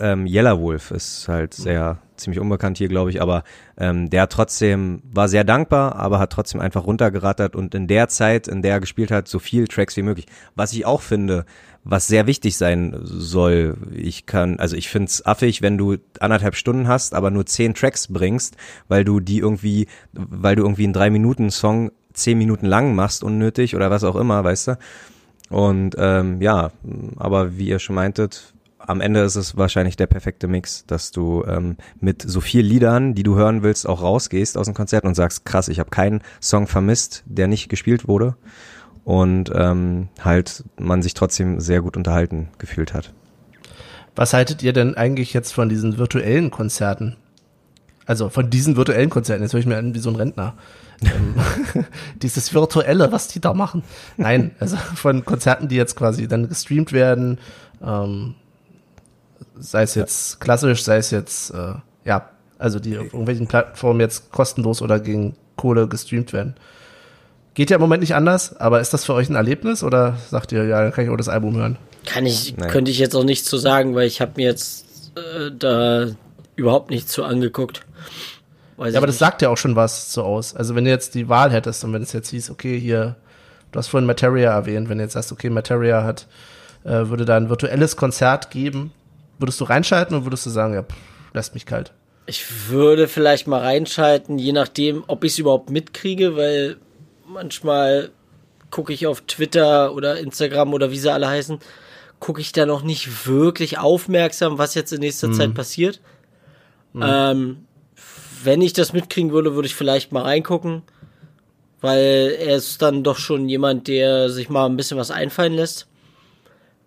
Ähm, Yellow Wolf ist halt sehr ziemlich unbekannt hier, glaube ich, aber ähm, der trotzdem war sehr dankbar, aber hat trotzdem einfach runtergerattert und in der Zeit, in der er gespielt hat, so viel Tracks wie möglich. Was ich auch finde, was sehr wichtig sein soll. Ich kann, also ich find's affig, wenn du anderthalb Stunden hast, aber nur zehn Tracks bringst, weil du die irgendwie, weil du irgendwie einen drei Minuten Song zehn Minuten lang machst, unnötig oder was auch immer, weißt du? Und ähm, ja, aber wie ihr schon meintet, am Ende ist es wahrscheinlich der perfekte Mix, dass du ähm, mit so viel Liedern, die du hören willst, auch rausgehst aus dem Konzert und sagst, krass, ich habe keinen Song vermisst, der nicht gespielt wurde. Und ähm, halt man sich trotzdem sehr gut unterhalten gefühlt hat. Was haltet ihr denn eigentlich jetzt von diesen virtuellen Konzerten? Also von diesen virtuellen Konzerten, jetzt höre ich mir an wie so ein Rentner. ähm, dieses Virtuelle, was die da machen. Nein, also von Konzerten, die jetzt quasi dann gestreamt werden, ähm, sei es jetzt klassisch, sei es jetzt, äh, ja, also die auf irgendwelchen Plattformen jetzt kostenlos oder gegen Kohle gestreamt werden. Geht ja im Moment nicht anders, aber ist das für euch ein Erlebnis oder sagt ihr, ja, dann kann ich auch das Album hören? Kann ich, Nein. könnte ich jetzt auch nichts zu sagen, weil ich habe mir jetzt äh, da überhaupt nichts zu angeguckt. Weiß Ja, aber ich das sagt ja auch schon was so aus. Also wenn du jetzt die Wahl hättest und wenn es jetzt hieß, okay, hier, du hast vorhin Materia erwähnt, wenn du jetzt sagst, okay, Materia hat, äh, würde da ein virtuelles Konzert geben, würdest du reinschalten oder würdest du sagen, ja, pff, lässt mich kalt? Ich würde vielleicht mal reinschalten, je nachdem, ob ich es überhaupt mitkriege, weil manchmal gucke ich auf Twitter oder Instagram oder wie sie alle heißen, gucke ich da noch nicht wirklich aufmerksam, was jetzt in nächster Zeit passiert. Ähm, wenn ich das mitkriegen würde, würde ich vielleicht mal reingucken, weil er ist dann doch schon jemand, der sich mal ein bisschen was einfallen lässt.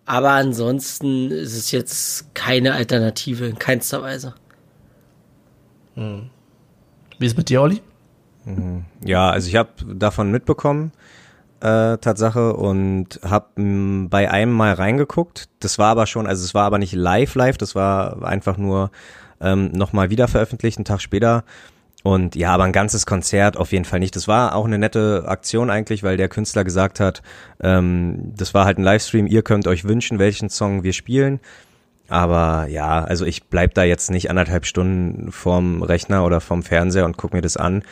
Aber ansonsten ist es jetzt keine Alternative in keinster Weise. Wie ist es mit dir, Olli? Ja, also ich habe davon mitbekommen, äh, Tatsache, und habe bei einem mal reingeguckt. Das war aber schon, also es war aber nicht live live, das war einfach nur ähm, nochmal wieder veröffentlicht, einen Tag später. Und ja, aber ein ganzes Konzert auf jeden Fall nicht. Das war auch eine nette Aktion eigentlich, weil der Künstler gesagt hat, ähm, das war halt ein Livestream, ihr könnt euch wünschen, welchen Song wir spielen. Aber ja, also ich bleib da jetzt nicht anderthalb Stunden vorm Rechner oder vorm Fernseher und guck mir das an.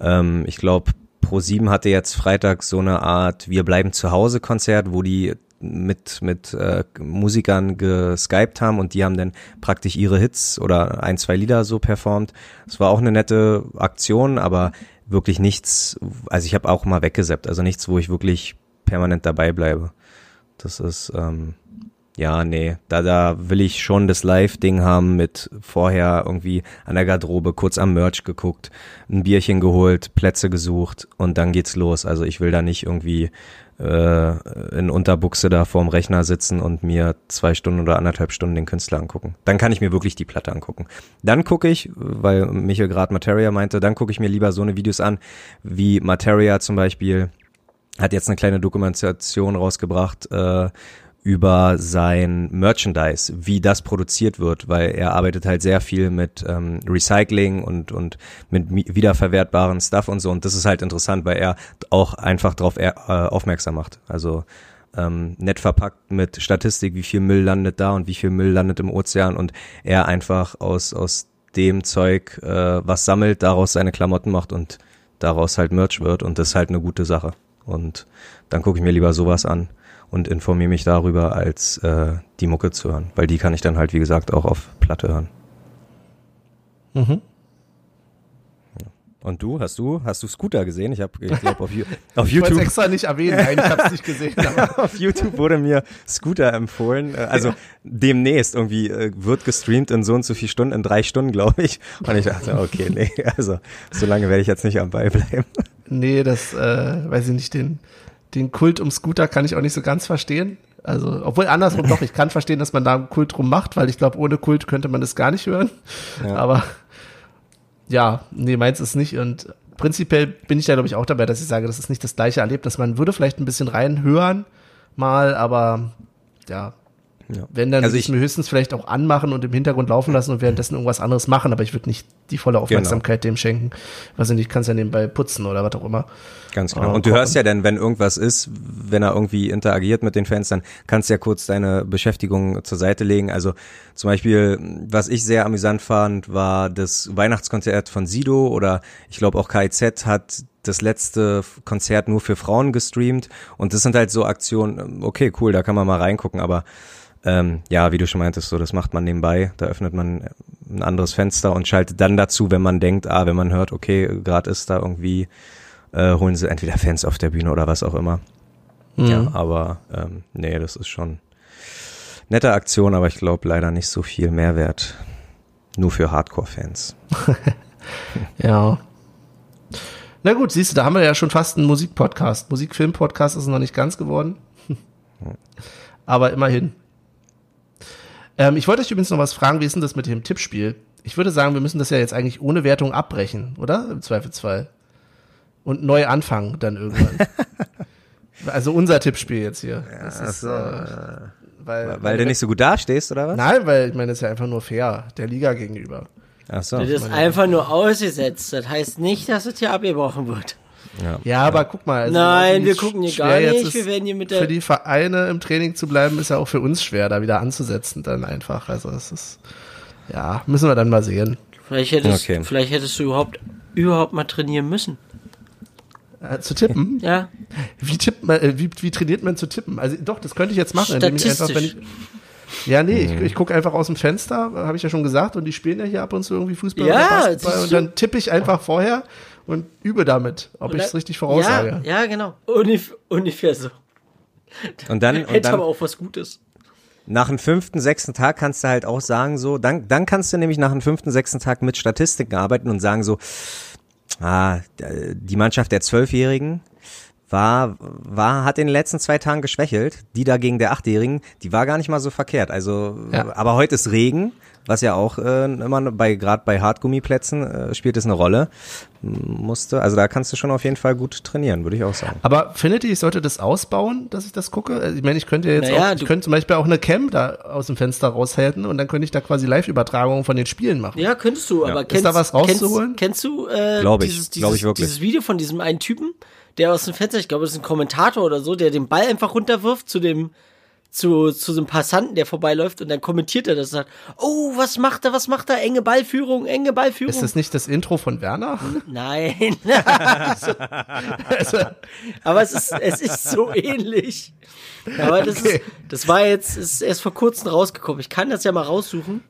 Ähm, ich glaube, Pro7 hatte jetzt Freitag so eine Art Wir bleiben zu Hause Konzert, wo die mit mit äh, Musikern geskypt haben und die haben dann praktisch ihre Hits oder ein, zwei Lieder so performt. Es war auch eine nette Aktion, aber wirklich nichts, also ich habe auch mal weggeseppt, also nichts, wo ich wirklich permanent dabei bleibe. Das ist ähm, ja, nee, da, da will ich schon das Live-Ding haben mit vorher irgendwie an der Garderobe kurz am Merch geguckt, ein Bierchen geholt, Plätze gesucht und dann geht's los. Also ich will da nicht irgendwie äh, in Unterbuchse da vorm Rechner sitzen und mir zwei Stunden oder anderthalb Stunden den Künstler angucken. Dann kann ich mir wirklich die Platte angucken. Dann gucke ich, weil Michael gerade Materia meinte, dann gucke ich mir lieber so eine Videos an, wie Materia zum Beispiel hat jetzt eine kleine Dokumentation rausgebracht, äh, über sein Merchandise, wie das produziert wird, weil er arbeitet halt sehr viel mit ähm, Recycling und und mit mi- wiederverwertbaren Stuff und so und das ist halt interessant, weil er auch einfach darauf äh, aufmerksam macht. Also ähm, nett verpackt mit Statistik, wie viel Müll landet da und wie viel Müll landet im Ozean und er einfach aus aus dem Zeug äh, was sammelt, daraus seine Klamotten macht und daraus halt Merch wird und das ist halt eine gute Sache. Und dann gucke ich mir lieber sowas an und informiere mich darüber, als äh, die Mucke zu hören. Weil die kann ich dann halt, wie gesagt, auch auf Platte hören. Mhm. Und du, hast du, hast du Scooter gesehen? Ich habe, ich glaube, auf, auf Ich wollte es YouTube, extra nicht erwähnen, nein, ich habe es nicht gesehen. Auf YouTube wurde mir Scooter empfohlen. Äh, Also demnächst irgendwie äh, wird gestreamt in so und so viel Stunden, in drei Stunden, glaube ich. Und ich dachte, okay, nee, also so lange werde ich jetzt nicht am Ball bleiben. nee, das, äh, weiß ich nicht, den, den Kult um Scooter kann ich auch nicht so ganz verstehen. Also, obwohl andersrum doch, ich kann verstehen, dass man da einen Kult drum macht, weil ich glaube, ohne Kult könnte man das gar nicht hören. Ja. Aber ja, nee, meins ist nicht. Und prinzipiell bin ich da, glaube ich, auch dabei, dass ich sage, das ist nicht das gleiche Erlebnis. Man würde vielleicht ein bisschen reinhören mal, aber ja, Ja. Wenn dann Also würde ich mir höchstens vielleicht auch anmachen und im Hintergrund laufen lassen und währenddessen irgendwas anderes machen, aber ich würde nicht die volle Aufmerksamkeit dem schenken. Weiß ich nicht, kannst ja nebenbei putzen oder was auch immer. Ganz genau. Und du hörst ja dann, wenn irgendwas ist, wenn er irgendwie interagiert mit den Fans, dann kannst du ja kurz deine Beschäftigung zur Seite legen. Also zum Beispiel, was ich sehr amüsant fand, war das Weihnachtskonzert von Sido oder ich glaube auch KIZ hat das letzte Konzert nur für Frauen gestreamt. Und das sind halt so Aktionen, okay, cool, da kann man mal reingucken, aber ähm, ja, wie du schon meintest, so das macht man nebenbei. Da öffnet man ein anderes Fenster und schaltet dann dazu, wenn man denkt, ah, wenn man hört, okay, gerade ist da irgendwie, äh, holen sie entweder Fans auf der Bühne oder was auch immer. Ja, aber ähm, nee, das ist schon nette Aktion, aber ich glaube leider nicht so viel Mehrwert. Nur für Hardcore-Fans. Ja. Na gut, siehst du, da haben wir ja schon fast einen Musikpodcast. Musikfilm-Podcast ist noch nicht ganz geworden. Aber immerhin. Ähm, ich wollte euch übrigens noch was fragen, wie ist denn das mit dem Tippspiel? Ich würde sagen, wir müssen das ja jetzt eigentlich ohne Wertung abbrechen, oder? Im Zweifelsfall. Und neu anfangen dann irgendwann. also unser Tippspiel jetzt hier. Das ist, äh, weil, Weil du nicht so gut dastehst, oder was? Nein, weil ich meine, das ist ja einfach nur fair, der Liga gegenüber. Ach so. Das ist einfach nur ausgesetzt. Das heißt nicht, dass es hier abgebrochen wird. Ja, aber guck mal. also Nein, wir gucken hier gar nicht. Wir werden hier mit der- Für die Vereine im Training zu bleiben, ist ja auch für uns schwer, da wieder anzusetzen dann einfach. Also es ist, ja, müssen wir dann mal sehen. Vielleicht hättest, Okay. vielleicht hättest du überhaupt, überhaupt mal trainieren müssen. Äh, zu tippen? Ja. Wie tippt man, äh, wie, wie trainiert man zu tippen? Also doch, das könnte ich jetzt machen, indem ich einfach, wenn ich, ja, nee, ich, ich gucke einfach aus dem Fenster, habe ich ja schon gesagt, und die spielen ja hier ab und zu irgendwie Fußball Ja, oder Basketball siehst und du? dann tippe ich einfach vorher und übe damit, ob ich es richtig voraussage. Ja, ja, genau. Ungef ungefähr so. Und dann, und Hätte aber dann auch was Gutes. nach dem fünften, sechsten Tag kannst du halt auch sagen so, dann, dann kannst du nämlich nach dem fünften, sechsten Tag mit Statistiken arbeiten und sagen so, ah, die Mannschaft der Zwölfjährigen war, war, hat in den letzten zwei Tagen geschwächelt. Die dagegen der Achtjährigen, die war gar nicht mal so verkehrt. Also, Ja. aber heute ist Regen, was ja auch äh, immer bei, gerade bei Hartgummiplätzen äh, spielt es eine Rolle. Musste, also da kannst du schon auf jeden Fall gut trainieren, würde ich auch sagen. Aber findet ihr, ich sollte das ausbauen, dass ich das gucke? Also Ich meine, ich könnte ja jetzt Naja, auch, ich du- könnte zum Beispiel auch eine Cam da aus dem Fenster raushalten und dann könnte ich da quasi Live-Übertragungen von den Spielen machen. Ja, könntest du, aber Ist kennst, da was rauszuholen? Kennst, kennst du äh, Glaub ich, dieses, glaub ich dieses, wirklich. dieses Video von diesem einen Typen, der aus dem Fenster, ich glaube, das ist ein Kommentator oder so, der den Ball einfach runterwirft zu dem zu, zu so einem Passanten, der vorbeiläuft und dann kommentiert er das und sagt, oh, was macht er, was macht er, enge Ballführung, enge Ballführung. Ist das nicht das Intro von Werner? Nein, Also, aber es ist, es ist so ähnlich. Aber das, Okay. ist, das war jetzt, ist erst vor kurzem rausgekommen. Ich kann das ja mal raussuchen.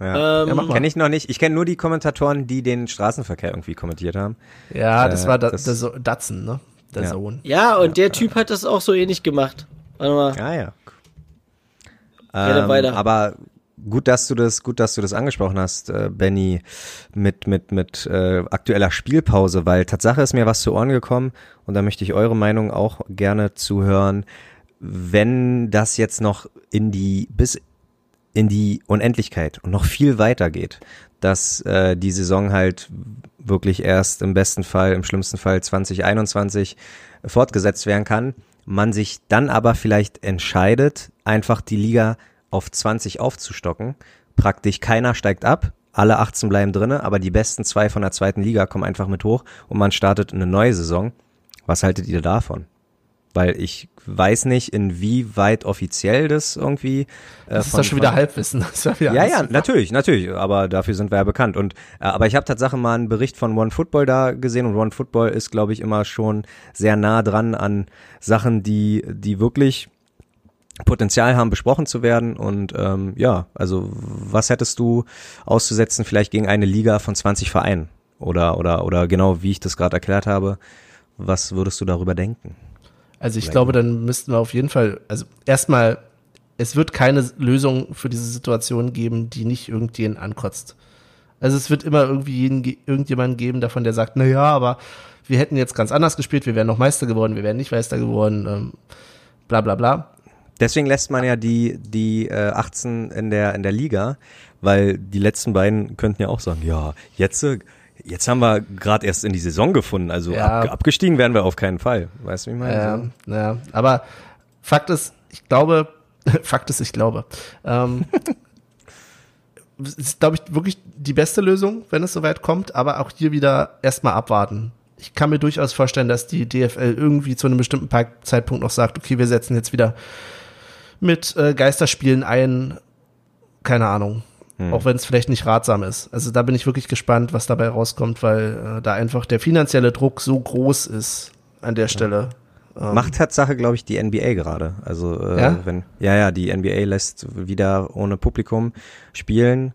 Ja. Ähm, Ja. Kenne ich noch nicht. Ich kenne nur die Kommentatoren, die den Straßenverkehr irgendwie kommentiert haben. ja, das Äh, war da, das- der so Datsen, ne? Der Ja. Sohn. Ja, und der Typ hat das auch so ähnlich gemacht. Warte mal. Ah ja. Ähm, weiter. aber gut, dass du das, gut, dass du das angesprochen hast, äh, Benny, mit mit mit äh, aktueller Spielpause, weil Tatsache ist mir was zu Ohren gekommen und da möchte ich eure Meinung auch gerne zuhören, wenn das jetzt noch in die bis in die Unendlichkeit und noch viel weiter geht, dass äh, die Saison halt wirklich erst im besten Fall, im schlimmsten Fall 2021 fortgesetzt werden kann, man sich dann aber vielleicht entscheidet, einfach die Liga auf 20 aufzustocken. Praktisch keiner steigt ab, alle 18 bleiben drinne, aber die besten zwei von der zweiten Liga kommen einfach mit hoch und man startet eine neue Saison. Was haltet ihr davon? Weil ich weiß nicht, inwieweit offiziell das irgendwie. Äh, Das ist von- doch schon wieder von- Halbwissen. Das ist ja, ja, ja, natürlich, natürlich, aber dafür sind wir ja bekannt. Und äh, aber ich habe tatsächlich mal einen Bericht von One Football da gesehen und One Football ist, glaube ich, immer schon sehr nah dran an Sachen, die die wirklich Potenzial haben, besprochen zu werden. Und ähm, ja, also was hättest du auszusetzen, vielleicht gegen eine Liga von 20 Vereinen? Oder, oder, oder genau wie ich das gerade erklärt habe, was würdest du darüber denken? Also ich glaube, dann müssten wir auf jeden Fall, also erstmal, es wird keine Lösung für diese Situation geben, die nicht irgendjemanden ankotzt. Also es wird immer irgendwie jeden, ge- irgendjemanden geben davon, der sagt, na ja, aber wir hätten jetzt ganz anders gespielt, wir wären noch Meister geworden, wir wären nicht Meister geworden, ähm, bla bla bla. Deswegen lässt man ja die, die äh, 18 in der, in der Liga, weil die letzten beiden könnten ja auch sagen, ja, jetzt, jetzt haben wir gerade erst in die Saison gefunden, also Ja. ab, abgestiegen werden wir auf keinen Fall. Weißt du, wie ich meine? Ja, naja, aber Fakt ist, ich glaube, Fakt ist, ich glaube. Ähm, ist, glaube ich, wirklich die beste Lösung, wenn es soweit kommt, aber auch hier wieder erstmal abwarten. Ich kann mir durchaus vorstellen, dass die DFL irgendwie zu einem bestimmten Zeitpunkt noch sagt, okay, wir setzen jetzt wieder mit äh, Geisterspielen ein. Keine Ahnung. Hm. Auch wenn es vielleicht nicht ratsam ist. Also da bin ich wirklich gespannt, was dabei rauskommt, weil äh, da einfach der finanzielle Druck so groß ist an der Stelle. Ähm, Macht Tatsache, glaube ich, die NBA gerade. Also äh, ja? wenn ja ja die NBA lässt wieder ohne Publikum spielen.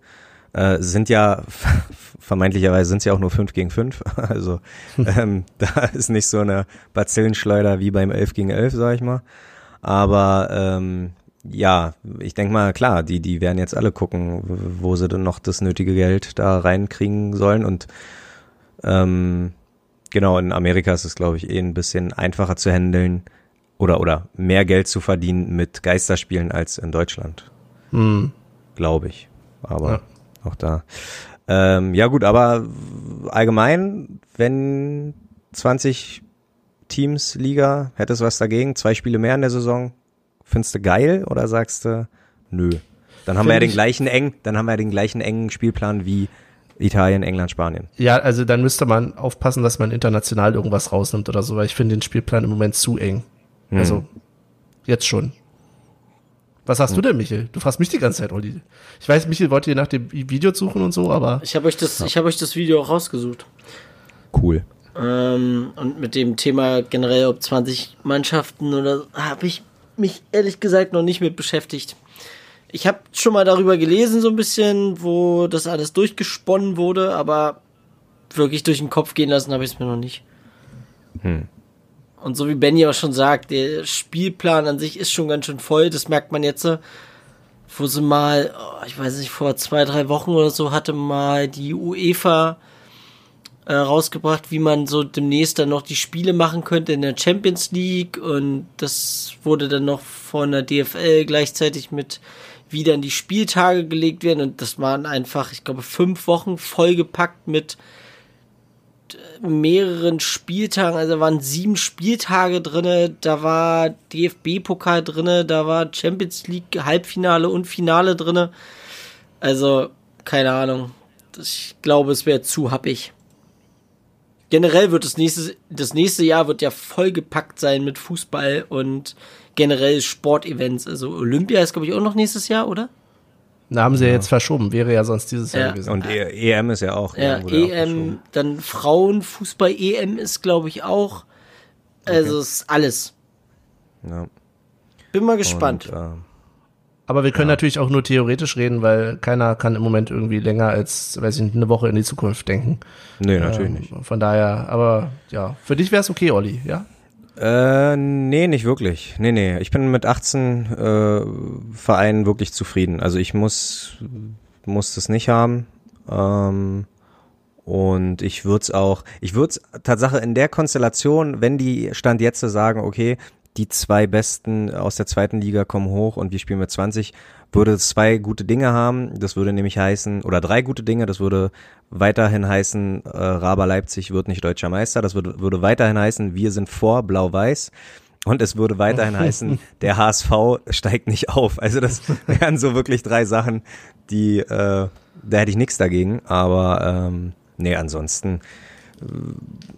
Äh, sind ja vermeintlicherweise sind es ja auch nur 5 gegen 5. Also ähm, da ist nicht so eine Bazillenschleuder wie beim 11 gegen 11, sag ich mal. Aber ähm, ja, ich denke mal, klar, die, die werden jetzt alle gucken, wo sie denn noch das nötige Geld da reinkriegen sollen. Und ähm, genau, in Amerika ist es, glaube ich, eh ein bisschen einfacher zu handeln oder, oder mehr Geld zu verdienen mit Geisterspielen als in Deutschland. Hm. Glaube ich. Aber ja. auch da. Ähm, ja, gut, aber allgemein, wenn 20 Teams Liga, hättest was dagegen? Zwei Spiele mehr in der Saison? Findest du geil oder sagst du, nö? Dann haben Find wir ja den gleichen eng, dann haben wir ja den gleichen engen Spielplan wie Italien, England, Spanien. Ja, also dann müsste man aufpassen, dass man international irgendwas rausnimmt oder so, weil ich finde den Spielplan im Moment zu eng. Hm. Also jetzt schon. Was hast hm. du denn, Michel? Du fragst mich die ganze Zeit, Olli. Ich weiß, Michel wollte ihr nach dem Video suchen und so, aber. Ich habe euch das, ja. ich habe euch das Video auch rausgesucht. Cool. Ähm, und mit dem Thema generell ob 20 Mannschaften oder habe ich mich ehrlich gesagt noch nicht mit beschäftigt. Ich habe schon mal darüber gelesen, so ein bisschen, wo das alles durchgesponnen wurde, aber wirklich durch den Kopf gehen lassen habe ich es mir noch nicht. Hm. Und so wie Benny auch schon sagt, der Spielplan an sich ist schon ganz schön voll. Das merkt man jetzt, wo sie mal, oh, ich weiß nicht, vor zwei, drei Wochen oder so hatte mal die UEFA äh, rausgebracht, wie man so demnächst dann noch die Spiele machen könnte in der Champions League. Und das wurde dann noch von der DFL gleichzeitig mit wieder in die Spieltage gelegt werden. Und das waren einfach, ich glaube, fünf Wochen vollgepackt mit äh, mehreren Spieltagen, also waren sieben Spieltage drinne, da war DFB-Pokal drinne, da war Champions League Halbfinale und Finale drinne. Also, keine Ahnung. Ich glaube, es wäre zu happig generell wird das nächste, das nächste Jahr wird ja vollgepackt sein mit Fußball und generell Sportevents. Also Olympia ist, glaube ich, auch noch nächstes Jahr, oder? Da haben sie ja jetzt verschoben, wäre ja sonst dieses ja. Jahr gewesen. Und e EM ist ja auch. Ja, EM, auch dann Frauenfußball-EM ist, glaube ich, auch. Also okay. ist alles. Ja. Bin mal gespannt. Und, äh, aber wir können ja. natürlich auch nur theoretisch reden, weil keiner kann im Moment irgendwie länger als, weiß ich nicht, eine Woche in die Zukunft denken. Nee, natürlich ähm, nicht. Von daher, aber ja, für dich wäre es okay, Olli, ja? Äh, nee, nicht wirklich. Nee, nee. Ich bin mit 18 äh, Vereinen wirklich zufrieden. Also ich muss, muss das nicht haben. Ähm, und ich würde es auch, ich würde es Tatsache in der Konstellation, wenn die Stand jetzt sagen, okay, die zwei Besten aus der zweiten Liga kommen hoch und wir spielen mit 20, würde zwei gute Dinge haben. Das würde nämlich heißen, oder drei gute Dinge, das würde weiterhin heißen, äh, Raber Leipzig wird nicht deutscher Meister. Das würde, würde weiterhin heißen, wir sind vor Blau-Weiß. Und es würde weiterhin heißen, der HSV steigt nicht auf. Also das wären so wirklich drei Sachen, die, äh, da hätte ich nichts dagegen. Aber ähm, nee, ansonsten, äh,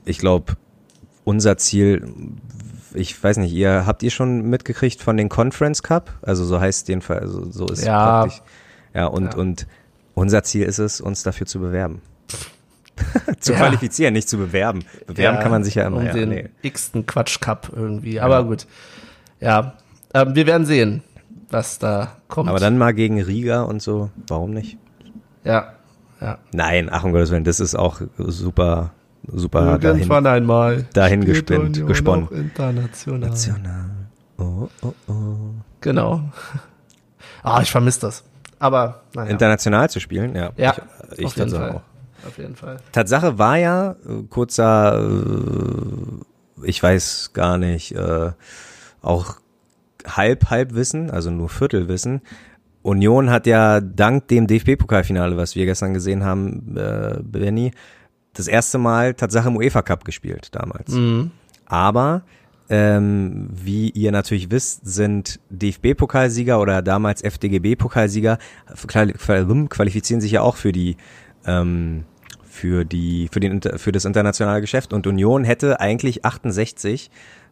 ich glaube, unser Ziel ich weiß nicht, ihr habt ihr schon mitgekriegt von den Conference Cup? Also so heißt den Fall, also so ist ja. praktisch. Ja, und, ja. und unser Ziel ist es, uns dafür zu bewerben. zu ja. qualifizieren, nicht zu bewerben. Bewerben ja, kann man sich ja immer. Um ja, den nee. x-ten Quatsch Cup irgendwie. Aber gut. Ja, ähm, wir werden sehen, was da kommt. Aber dann mal gegen Riga und so. Warum nicht? Ja, ja. Nein, ach um Gottes Willen, das ist auch super super Irgendwann dahin, einmal. Dahin gespinnt, gesponnen. International. National. Oh, oh, oh. Genau. Ah, ich vermisse das. Aber naja. International zu spielen, ja. Ja, ich, ich auf jeden Fall. Auch. Auf jeden Fall. Tatsache war ja, äh, kurzer, äh, ich weiß gar nicht, äh, auch halb, halb Wissen, also nur Viertelwissen. Union hat ja dank dem DFB-Pokalfinale, was wir gestern gesehen haben, äh, Benny, das erste Mal Tatsache im UEFA Cup gespielt damals. Mhm. Aber ähm, wie ihr natürlich wisst, sind DFB-Pokalsieger oder damals FDGB-Pokalsieger qualifizieren sich ja auch für die ähm, für die für den für das internationale Geschäft und Union hätte eigentlich 68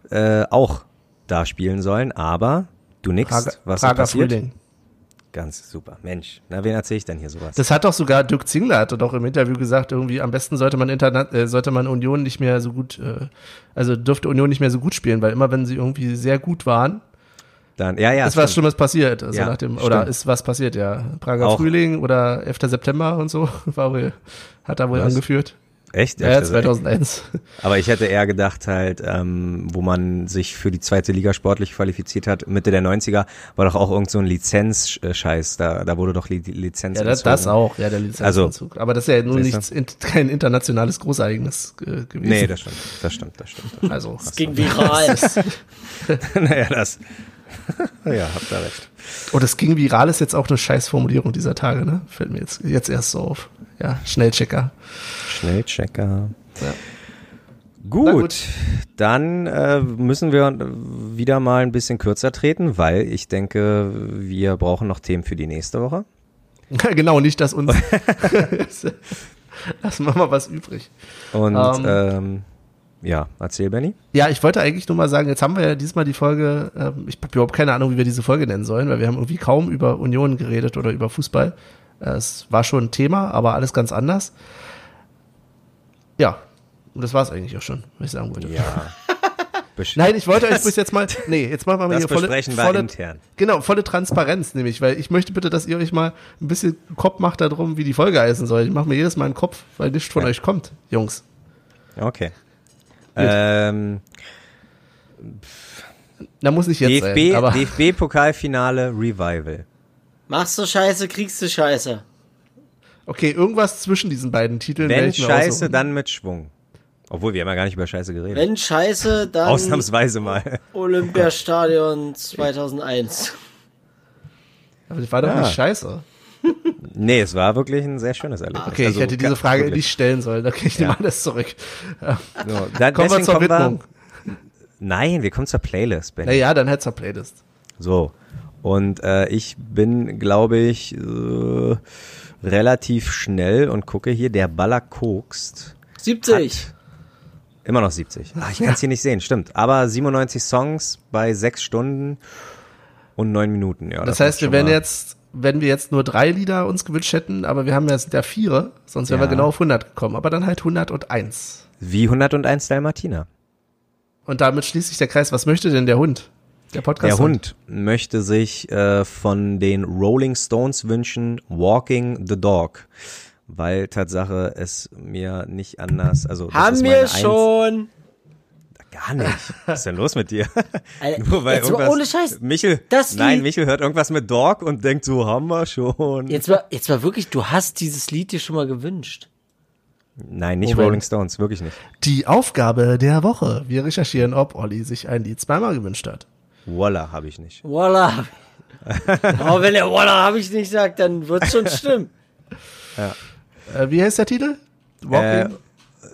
äh, auch da spielen sollen, aber du nix, Prager, was Prager passiert? Frühling. Ganz super. Mensch, na wen erzähle ich denn hier sowas? Das hat doch sogar Dirk Zingler hatte doch im Interview gesagt, irgendwie am besten sollte man Interna äh, sollte man Union nicht mehr so gut, äh, also dürfte Union nicht mehr so gut spielen, weil immer wenn sie irgendwie sehr gut waren, Dann ja, ja. ist was stimmt. Schlimmes passiert. Also Ja, nach dem, oder stimmt. ist was passiert, ja. Prager Auch- Frühling oder 11. September und so, war wohl, hat er wohl Was? angeführt. Echt? Ja, 2001. Aber ich hätte eher gedacht halt, ähm, wo man sich für die zweite Liga sportlich qualifiziert hat, Mitte der 90er, war doch auch irgend so ein Lizenzscheiß. Da, da wurde doch die Lizenz Ja, das, das auch, ja, der Lizenzenzug. Aber das ist ja nun nichts, in, kein internationales Großereignis äh, gewesen. Nee, das stimmt. Das stimmt, das stimmt. also, Es ging viral. naja, das. ja, habt ihr recht. oh, das ging viral ist jetzt auch eine Scheißformulierung dieser Tage, ne? Fällt mir jetzt, jetzt erst so auf. Ja, Schnellchecker. Schnellchecker. Ja. Gut, dann äh, müssen wir wieder mal ein bisschen kürzer treten, weil ich denke, wir brauchen noch Themen für die nächste Woche. genau, nicht, dass uns. Lassen wir mal was übrig. Und Ähm. ähm, ja, erzähl, Benny. Ja, ich wollte eigentlich nur mal sagen, jetzt haben wir ja diesmal die Folge, ähm, ich habe überhaupt keine Ahnung, wie wir diese Folge nennen sollen, weil wir haben irgendwie kaum über Union geredet oder über Fußball. Äh, Es war schon ein Thema, aber alles ganz anders. Ja, und das war es eigentlich auch schon, was ich sagen wollte. Ja. Nein, ich wollte euch bis jetzt mal, nee, jetzt machen wir mal hier volle, volle, intern. Genau, volle Transparenz nämlich, weil ich möchte bitte, dass ihr euch mal ein bisschen Kopf macht darum, wie die Folge heißen soll. Ich mache mir jedes Mal einen Kopf, weil nichts von Ja. euch kommt, Jungs. Okay. Ähm, Da muss nicht jetzt DFB, sein, aber DFB-Pokalfinale Revival. Machst du Scheiße, kriegst du Scheiße. okay, irgendwas zwischen diesen beiden Titeln. Wenn ich Scheiße, aussuchen. dann mit Schwung. Obwohl, wir haben ja gar nicht über Scheiße geredet. Wenn Scheiße, dann Ausnahmsweise mal. Olympiastadion 2001. Aber das war doch Ja. nicht scheiße. Nee, es war wirklich ein sehr schönes Erlebnis. Okay, Also, ich hätte diese Frage wirklich. nicht stellen sollen. Okay, ich nehme Ja. alles zurück. So, da, Kommen wir zur kommen Widmung. Nein, wir kommen zur Playlist, Benny. Naja, dann hätte zur Playlist. So. Und äh, ich bin, glaube ich, äh, relativ schnell und gucke hier, der Baller kokst. 70. Immer noch 70. Ah, ich kann es hier nicht sehen, stimmt. Aber 97 Songs bei sechs Stunden und neun Minuten. Ja, Das, muss heißt, wir mal- jetzt, wenn wir jetzt nur drei Lieder uns gewünscht hätten, aber wir haben jetzt der vier, sonst wären Ja. wir genau auf 100 gekommen. Aber dann halt 101. Wie 101 Dalmatiner. Und damit schließt sich der Kreis. Was möchte denn der Hund? Der Podcast. Der Hund möchte sich äh, von den Rolling Stones wünschen Walking the Dog. Weil Tatsache es mir nicht anders, also das ist Haben meine wir schon. Gar nicht. Was ist denn los mit dir? Alter, Nur weil jetzt mal irgendwas, ohne Scheiß. Michel, Das nein, Lied- Michel hört irgendwas mit Dog und denkt so, haben wir schon. Jetzt war, jetzt war wirklich, du hast dieses Lied dir schon mal gewünscht. Nein, nicht Moment. Rolling Stones, wirklich nicht. Die Aufgabe der Woche. Wir recherchieren, ob Olli sich ein Lied zweimal gewünscht hat. Voila, habe ich nicht. Voila. Aber wenn er Voila habe ich nicht sagt, dann wird schon stimmen. Äh, wie heißt der Titel? Walking?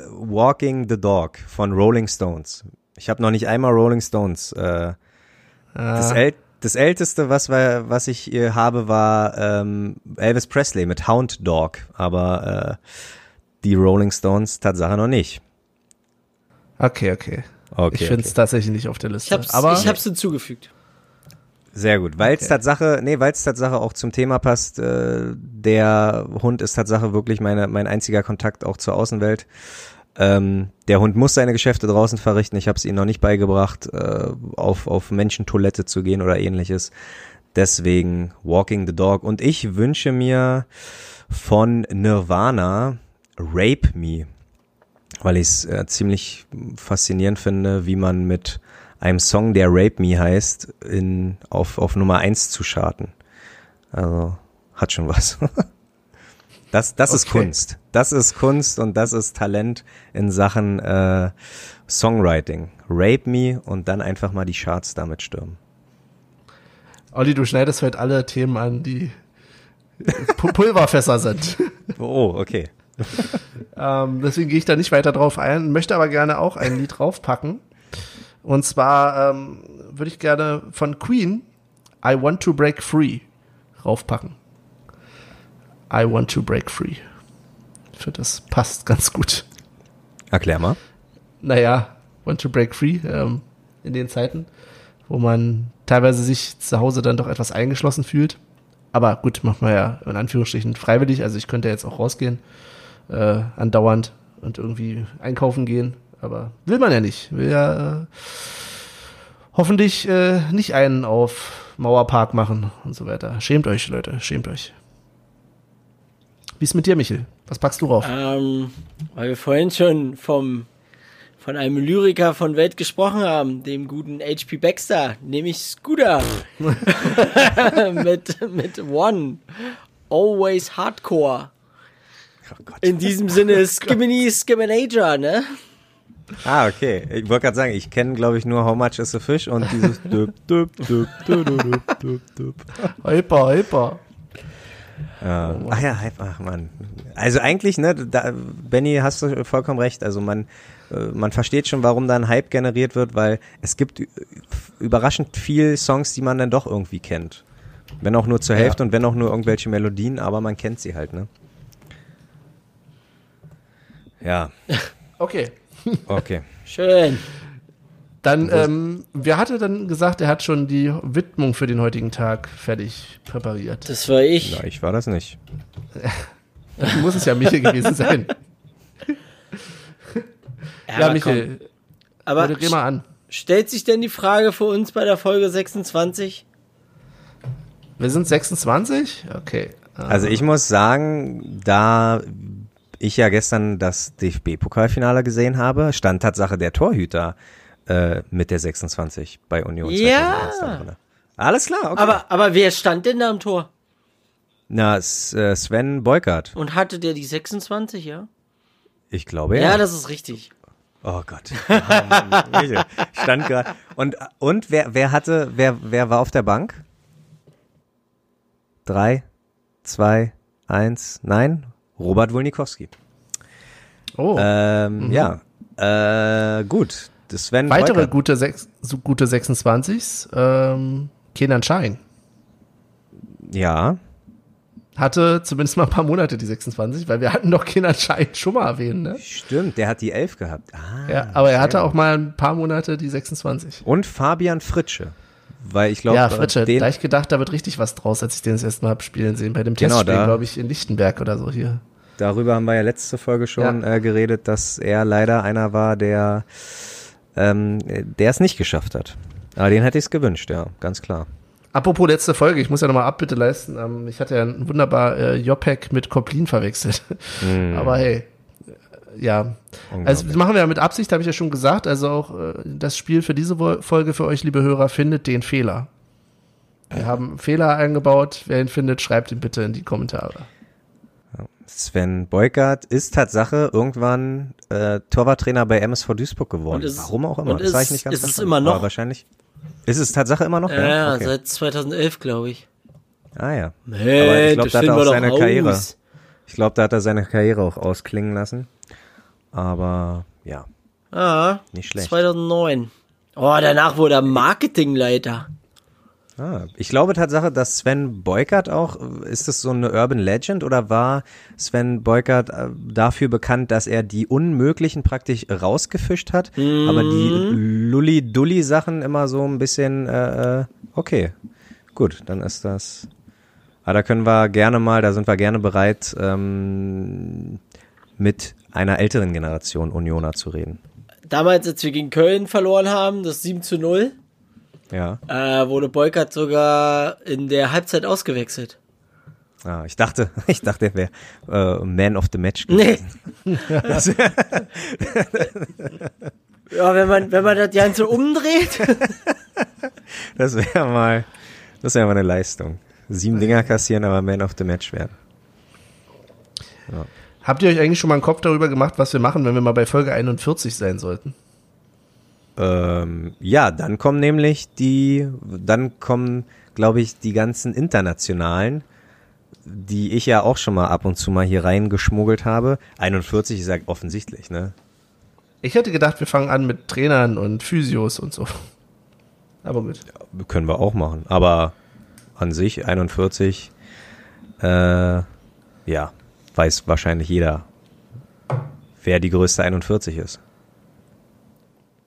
Walking the Dog von Rolling Stones. Ich habe noch nicht einmal Rolling Stones. Äh, das, Ah. äl das älteste, was, wir, was ich äh, habe, war ähm, Elvis Presley mit Hound Dog. Aber äh, die Rolling Stones Tatsache noch nicht. Okay, okay. Okay, ich finde es okay. tatsächlich nicht auf der Ich Liste. hab's, aber ich hab's hinzugefügt. Sehr gut, weil es Okay. Tatsache, nee, weil es Tatsache auch zum Thema passt. Äh, der Hund ist Tatsache wirklich meine, mein einziger Kontakt auch zur Außenwelt. Ähm, der Hund muss seine Geschäfte draußen verrichten. Ich habe es ihm noch nicht beigebracht, äh, auf auf Menschentoilette zu gehen oder ähnliches. Deswegen Walking the Dog. Und ich wünsche mir von Nirvana Rape Me, weil ich es äh, ziemlich faszinierend finde, wie man mit einem Song, der Rape Me heißt, in, auf, auf Nummer eins zu charten. Also, hat schon was. Das, das ist Okay. Kunst. Das ist Kunst und das ist Talent in Sachen äh, Songwriting. Rape Me und dann einfach mal die Charts damit stürmen. Olli, du schneidest heute alle Themen an, die Pu- Pulverfässer sind. Oh, okay. Ähm, deswegen gehe ich da nicht weiter drauf ein, möchte aber gerne auch ein Lied draufpacken. Und zwar ähm, würde ich gerne von Queen I Want to Break Free raufpacken. I Want to Break Free. Finde, das passt ganz gut. Erklär mal. Naja, Want to Break Free ähm, in den Zeiten, wo man teilweise sich zu Hause dann doch etwas eingeschlossen fühlt. Aber gut, macht man ja in Anführungsstrichen freiwillig. Also ich könnte jetzt auch rausgehen, äh, andauernd und irgendwie einkaufen gehen. Aber will man ja nicht. Will ja äh, hoffentlich äh, nicht einen auf Mauerpark machen und so weiter. Schämt euch, Leute, schämt euch. Wie ist mit dir, Michel? Was packst du rauf? Ähm, weil wir vorhin schon vom, von einem Lyriker von Welt gesprochen haben, dem guten HP Baxter, nämlich Scooter. mit, mit One. Always Hardcore. Oh Gott. In diesem Sinne, Skimmini Skiminator, ne? Ah, okay. Ich wollte gerade sagen, ich kenne, glaube ich, nur How Much is a Fish und dieses düb, düb, düb, düb, düb, düb, düb. Hyper, hyper. Ja. Ach ja, Hype, ach man. Also eigentlich, ne, da, Benny, hast du vollkommen recht. Also man, äh, man versteht schon, warum da ein Hype generiert wird, weil es gibt überraschend viel Songs, die man dann doch irgendwie kennt. Wenn auch nur zur Hälfte und wenn auch nur irgendwelche Melodien, aber man kennt sie halt, ne? Ja, Okay. okay. Schön. Dann, ähm, wer hatte dann gesagt, er hat schon die Widmung für den heutigen Tag fertig präpariert? Das war ich. Na, ich war das nicht. Muss es ja Michel gewesen sein. Ja, aber Michel, komm. Aber moderier mal an. stellt sich denn die Frage für uns bei der Folge 26? Wir sind 26? Okay. Also ich muss sagen, da ich ja gestern das DFB-Pokalfinale gesehen habe, stand Tatsache der Torhüter äh, mit der 26 bei Union. Ja. 2001 da drin. Alles klar, okay. Aber, aber wer stand denn da am Tor? Na, äh, Sven Beukert. Und hatte der die 26, ja? Ich glaube Ja, ja. das ist richtig. oh Gott. Stand gerade. Und, und wer, wer hatte, wer, wer war auf der Bank? Drei, zwei, eins, nein? Robert Wolnikowski. Oh, Ähm, Ja, äh, gut. Sven weitere Beukert. gute, sechs, gute 26s. Ähm, Kenan Schein Ja, hatte zumindest mal ein paar Monate die 26, weil wir hatten doch Kenan Schein schon mal erwähnt, ne? stimmt. Der hat die elf gehabt. Ah, Ja, aber er hatte auch mal ein paar Monate die 26. Und Fabian Fritsche. Weil ich glaube, Ja, Fritsche, den, gleich gedacht, da wird richtig was draus, als ich den das erste Mal hab spielen sehen. Bei dem Genau, Testspiel, glaube ich, in Lichtenberg oder so hier. darüber haben wir ja letzte Folge schon Ja. äh, geredet, dass er leider einer war, der ähm, der es nicht geschafft hat. Aber den hätte ich es gewünscht, ja, ganz klar. Apropos letzte Folge, ich muss ja nochmal Abbitte leisten. Ähm, ich hatte ja wunderbar äh, Jopek mit Koplin verwechselt. Aber hey, ja. Also das machen wir ja mit Absicht, habe ich ja schon gesagt. Also auch äh, das Spiel für diese Wo- Folge für euch, liebe Hörer, findet den Fehler. Wir haben Fehler eingebaut. Wer ihn findet, schreibt ihn bitte in die Kommentare. Sven Beukert ist Tatsache irgendwann äh, Torwarttrainer bei MSV Duisburg geworden. Ist- Warum auch immer. das weiß ist- ich nicht ganz ist es immer noch? Aber wahrscheinlich. Ist es Tatsache immer noch? Ja, ja okay. seit 2011, glaube ich. Ah ja. Hey, Aber ich glaube, da hat er auch seine raus. Karriere. Ich glaube, da hat er seine Karriere auch ausklingen lassen. Aber ja, Ah, nicht schlecht. 2009. Oh, danach wurde er Marketingleiter. Ah, ich glaube Tatsache, dass Sven Beukert auch, ist das so eine Urban Legend oder war Sven Beukert äh, dafür bekannt, dass er die Unmöglichen praktisch rausgefischt hat, aber die Lulli-Dulli-Sachen immer so ein bisschen, äh, äh, okay, gut, dann ist das, ah, da können wir gerne mal, da sind wir gerne bereit, ähm, mit einer älteren Generation Unioner zu reden. Damals, als wir gegen Köln verloren haben, das 7 zu 0, Ja. äh, wurde Beukert sogar in der Halbzeit ausgewechselt. Ah, ich dachte, ich dachte, er wäre äh, Man of the Match Nee. gewesen. Ja, wenn man, wenn man das Ganze umdreht. Das wäre mal, das wäre mal eine Leistung. Sieben Dinger kassieren, aber Man of the Match werden. Habt ihr euch eigentlich schon mal einen Kopf darüber gemacht, was wir machen, wenn wir mal bei Folge 41 sein sollten? Ähm, ja, dann kommen nämlich die, dann kommen, glaube ich, die ganzen internationalen, die ich ja auch schon mal ab und zu mal hier reingeschmuggelt habe. 41 ist ja offensichtlich, ne? Ich hätte gedacht, wir fangen an mit Trainern und Physios und so. Aber gut. Können wir auch machen. Aber an sich 41, äh, ja, weiß wahrscheinlich jeder, wer die größte 41 ist.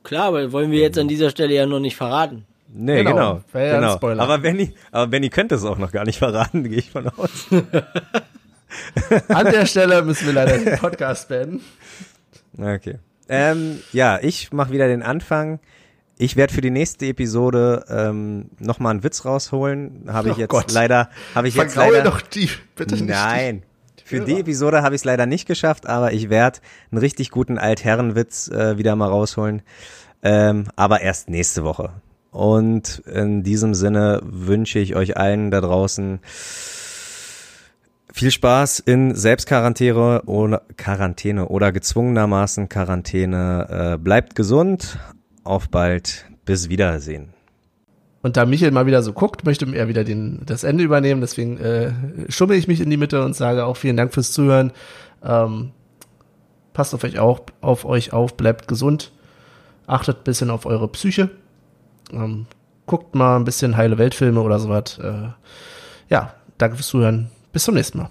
Klar, aber wollen wir jetzt an dieser Stelle ja noch nicht verraten. Nee, Genau, genau. ja genau. Spoiler. Aber Benny, aber Benny könnte es auch noch gar nicht verraten, gehe ich von aus. An der Stelle müssen wir leider den Podcast beenden. Okay. Ähm, ja, ich mache wieder den Anfang. Ich werde für die nächste Episode ähm, nochmal einen Witz rausholen. Habe ich Oh jetzt Gott. leider, habe ich jetzt Vergraue leider. doch die, bitte nicht. Nein. Für die Episode habe ich es leider nicht geschafft, aber ich werde einen richtig guten Altherrenwitz äh, wieder mal rausholen. Ähm, aber erst nächste Woche. Und in diesem Sinne wünsche ich euch allen da draußen viel Spaß in Selbstquarantäne oder Quarantäne oder gezwungenermaßen Quarantäne. Äh, bleibt gesund. Auf bald. Bis Wiedersehen. Und da Michael mal wieder so guckt, möchte er wieder den, das Ende übernehmen. Deswegen äh, schummel ich mich in die Mitte und sage auch vielen Dank fürs Zuhören. Ähm, passt auf euch auch, auf euch auf, bleibt gesund, achtet ein bisschen auf eure Psyche, ähm, guckt mal ein bisschen heile Weltfilme oder sowas. Äh, ja, danke fürs Zuhören. Bis zum nächsten Mal.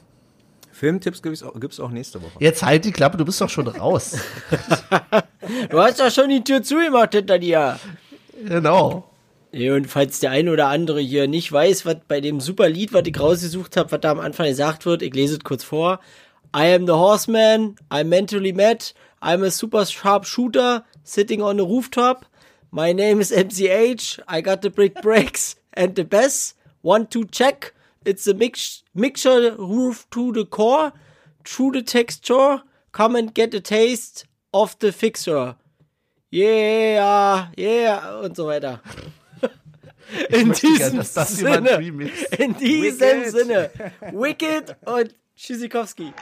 Filmtipps gibt's auch, gibt's auch nächste Woche. Jetzt halt die Klappe, du bist doch schon raus. Du hast doch schon die Tür zugemacht hinter dir. genau. Und falls der eine oder andere hier nicht weiß, was bei dem super Lied, was ich rausgesucht habe, was da am Anfang gesagt wird, ich lese es kurz vor. I am the horseman, I'm mentally mad, I'm a super sharp shooter, sitting on a rooftop. My name is MCH, I got the brick breaks and the bass. One, two, check. It's a mix mixture roof to the core, through the texture. Come and get a taste of the fixer. Yeah, yeah, und so weiter. In diesem jemand Sinne, in diesem Wicked. Sinne, Wicked und Tschüssikowski.